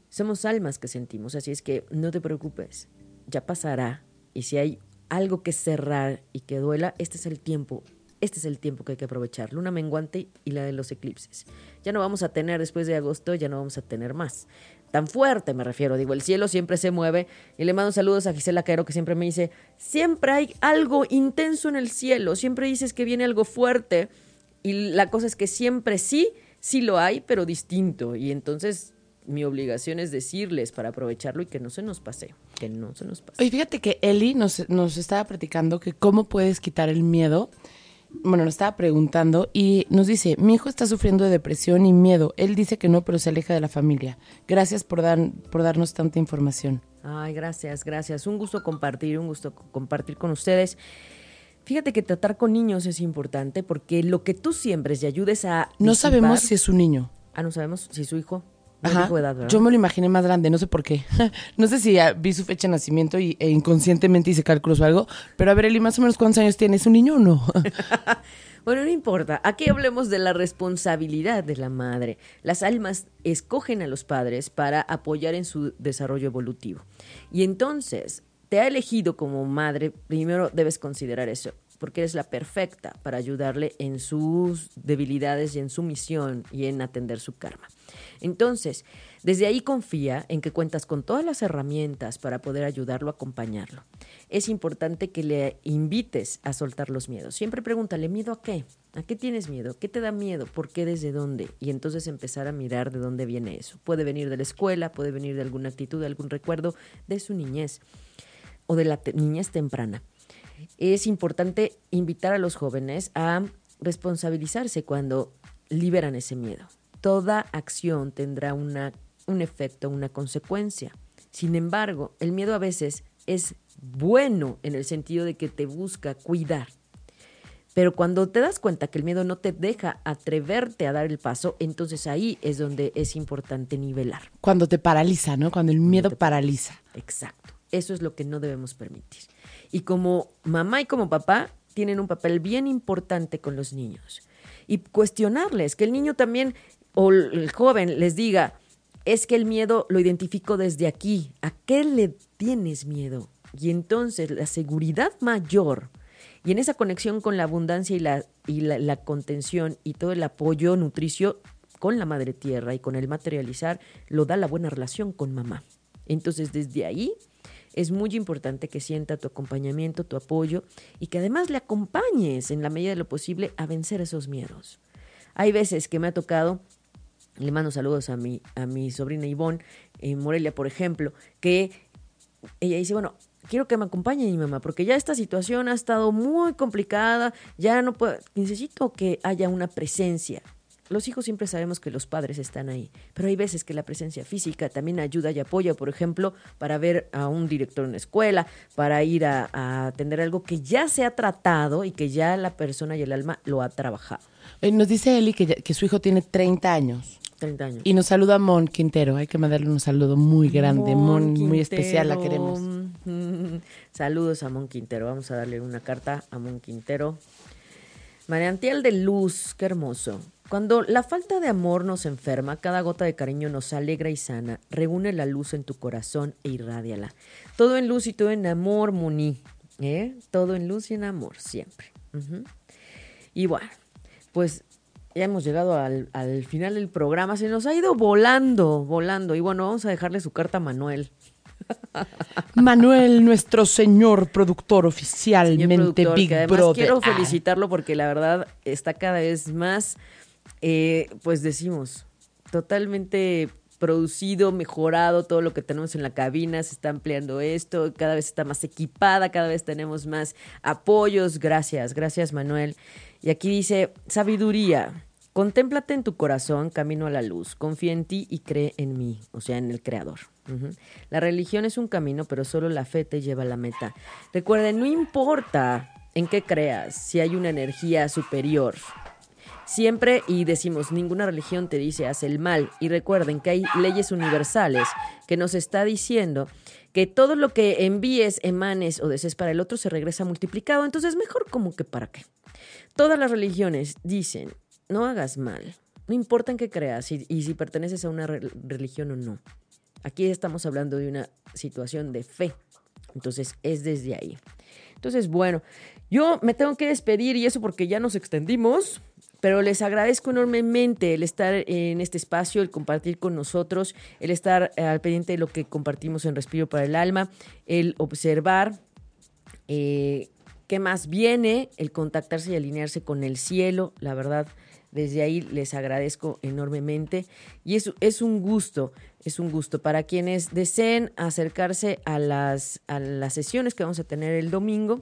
Somos almas que sentimos, así es que no te preocupes, ya pasará. Y si hay algo que cerrar y que duela, este es el tiempo, este es el tiempo que hay que aprovechar. Luna menguante y la de los eclipses. Ya no vamos a tener después de agosto, ya no vamos a tener más. Tan fuerte me refiero, digo, el cielo siempre se mueve. Y le mando saludos a Gisela Caero que siempre me dice, siempre hay algo intenso en el cielo, siempre dices que viene algo fuerte. Y la cosa es que siempre sí, sí lo hay, pero distinto. Y entonces mi obligación es decirles para aprovecharlo y que no se nos pase, que no se nos pase. Oye, fíjate que Eli nos, nos estaba platicando que cómo puedes quitar el miedo. Bueno, nos estaba preguntando y nos dice, mi hijo está sufriendo de depresión y miedo. Él dice que no, pero se aleja de la familia. Gracias por, dar, por darnos tanta información. Ay, gracias, gracias. Un gusto compartir, un gusto compartir con ustedes. Fíjate que tratar con niños es importante porque lo que tú siembres y ayudes a... No sabemos si es un niño. Ah, no sabemos si es su hijo. Yo me lo imaginé más grande, no sé por qué. no sé si vi su fecha de nacimiento y, e inconscientemente hice cálculos o algo. Pero a ver, Eli, más o menos cuántos años tiene. ¿Es un niño o no? bueno, no importa. Aquí hablemos de la responsabilidad de la madre. Las almas escogen a los padres para apoyar en su desarrollo evolutivo. Y entonces, te ha elegido como madre, primero debes considerar eso porque eres la perfecta para ayudarle en sus debilidades y en su misión y en atender su karma. Entonces, desde ahí confía en que cuentas con todas las herramientas para poder ayudarlo, acompañarlo. Es importante que le invites a soltar los miedos. Siempre pregúntale, ¿miedo a qué? ¿A qué tienes miedo? ¿Qué te da miedo? ¿Por qué? ¿Desde dónde? Y entonces empezar a mirar de dónde viene eso. Puede venir de la escuela, puede venir de alguna actitud, de algún recuerdo de su niñez o de la niñez temprana. Es importante invitar a los jóvenes a responsabilizarse cuando liberan ese miedo. Toda acción tendrá una un efecto, una consecuencia. Sin embargo, el miedo a veces es bueno en el sentido de que te busca cuidar. Pero cuando te das cuenta que el miedo no te deja atreverte a dar el paso, entonces ahí es donde es importante nivelar. Cuando te paraliza, ¿no? Cuando el miedo paraliza. Exacto. Eso es lo que no debemos permitir. Y como mamá y como papá tienen un papel bien importante con los niños. Y cuestionarles, que el niño también o el joven les diga, es que el miedo lo identifico desde aquí. ¿A qué le tienes miedo? Y entonces la seguridad mayor y en esa conexión con la abundancia y la, y la, contención y todo el apoyo nutricio con la madre tierra y con el materializar, lo da la buena relación con mamá. Entonces desde ahí es muy importante que sienta tu acompañamiento, tu apoyo y que además le acompañes en la medida de lo posible a vencer esos miedos. Hay veces que me ha tocado le mando saludos a mi, a mi sobrina Ivonne en Morelia, por ejemplo, que ella dice, bueno, quiero que me acompañe mi mamá, porque ya esta situación ha estado muy complicada, ya no puedo, necesito que haya una presencia. Los hijos siempre sabemos que los padres están ahí, pero hay veces que la presencia física también ayuda y apoya, por ejemplo, para ver a un director en la escuela, para ir a, atender algo que ya se ha tratado y que ya la persona y el alma lo ha trabajado. Eh, nos dice Eli que, que su hijo tiene 30 años. 30 años. Y nos saluda Mon Quintero. Hay que mandarle un saludo muy grande. Mon, muy especial, la queremos. Saludos a Mon Quintero. Vamos a darle una carta a Mon Quintero. Mariantiel de Luz, qué hermoso. Cuando la falta de amor nos enferma, cada gota de cariño nos alegra y sana. Reúne la luz en tu corazón e irradiala. Todo en luz y todo en amor, Moni. ¿eh? Todo en luz y en amor, siempre. Y bueno, pues ya hemos llegado al, final del programa. Se nos ha ido volando, volando. Y bueno, vamos a dejarle su carta a Manuel. Manuel, nuestro señor productor oficialmente Big además Quiero ah. felicitarlo porque la verdad está cada vez más, eh, pues decimos, totalmente producido, mejorado, todo lo que tenemos en la cabina, se está ampliando esto, cada vez está más equipada, cada vez tenemos más apoyos. Gracias, gracias Manuel. Y aquí dice, sabiduría. Contémplate en tu corazón, camino a la luz. Confía en ti y cree en mí, o sea, en el Creador. La religión es un camino, pero solo la fe te lleva a la meta. Recuerden, no importa en qué creas, si hay una energía superior. Siempre, y decimos, ninguna religión te dice haz el mal. Y recuerden que hay leyes universales que nos está diciendo que todo lo que envíes, emanes o desees para el otro se regresa multiplicado. Entonces, mejor como que para qué. Todas las religiones dicen, no hagas mal, no importa en qué creas y, si perteneces a una religión o no. Aquí estamos hablando de una situación de fe. Entonces es desde ahí. Entonces, bueno, yo me tengo que despedir y eso porque ya nos extendimos, pero les agradezco enormemente el estar en este espacio, el compartir con nosotros, el estar eh, al pendiente de lo que compartimos en Respiro para el Alma, el observar eh, qué más viene, el contactarse y alinearse con el cielo, la verdad. Desde ahí les agradezco enormemente y es, es un gusto, es un gusto. Para quienes deseen acercarse a las, a las sesiones que vamos a tener el domingo,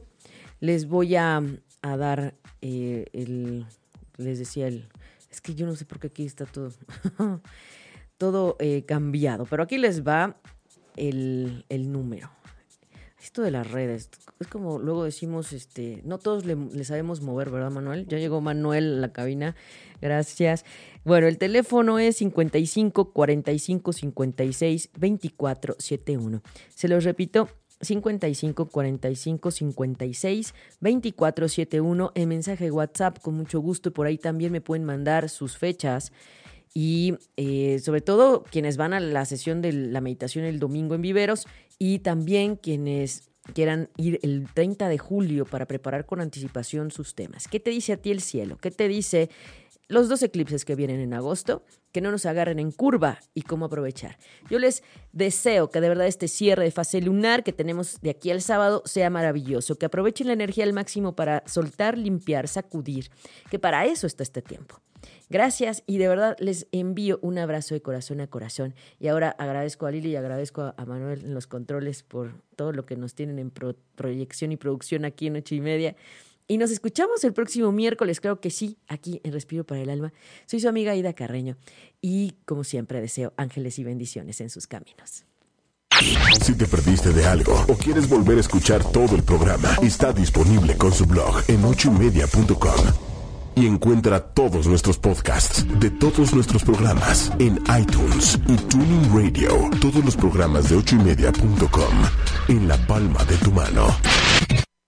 les voy a, dar eh, el, les decía el, es que yo no sé por qué aquí está todo, todo eh, cambiado, pero aquí les va el, el número. Esto de las redes, es como luego decimos, este, no todos le, sabemos mover, ¿verdad, Manuel? Ya llegó Manuel a la cabina, gracias. Bueno, el teléfono es 55 45 56 24 71. Se los repito, 55 45 56 24 71 en mensaje WhatsApp con mucho gusto. Por ahí también me pueden mandar sus fechas y eh, sobre todo quienes van a la sesión de la meditación el domingo en Viveros y también quienes quieran ir el 30 de julio para preparar con anticipación sus temas. ¿Qué te dice a ti el cielo? ¿Qué te dice los dos eclipses que vienen en agosto? Que no nos agarren en curva y cómo aprovechar. Yo les deseo que de verdad este cierre de fase lunar que tenemos de aquí al sábado sea maravilloso, que aprovechen la energía al máximo para soltar, limpiar, sacudir, que para eso está este tiempo. Gracias y de verdad les envío un abrazo de corazón a corazón. Y ahora agradezco a Lili y agradezco a Manuel en los controles por todo lo que nos tienen en proyección y producción aquí en ocho y media. Y nos escuchamos el próximo miércoles, creo que sí, aquí en Respiro para el Alma. Soy su amiga Ida Carreño y como siempre deseo ángeles y bendiciones en sus caminos. Si te perdiste de algo o quieres volver a escuchar todo el programa, está disponible con su blog en ochoymedia.com y encuentra todos nuestros podcasts de todos nuestros programas en iTunes y Tuning Radio. Todos los programas de ochoymedia.com en la palma de tu mano.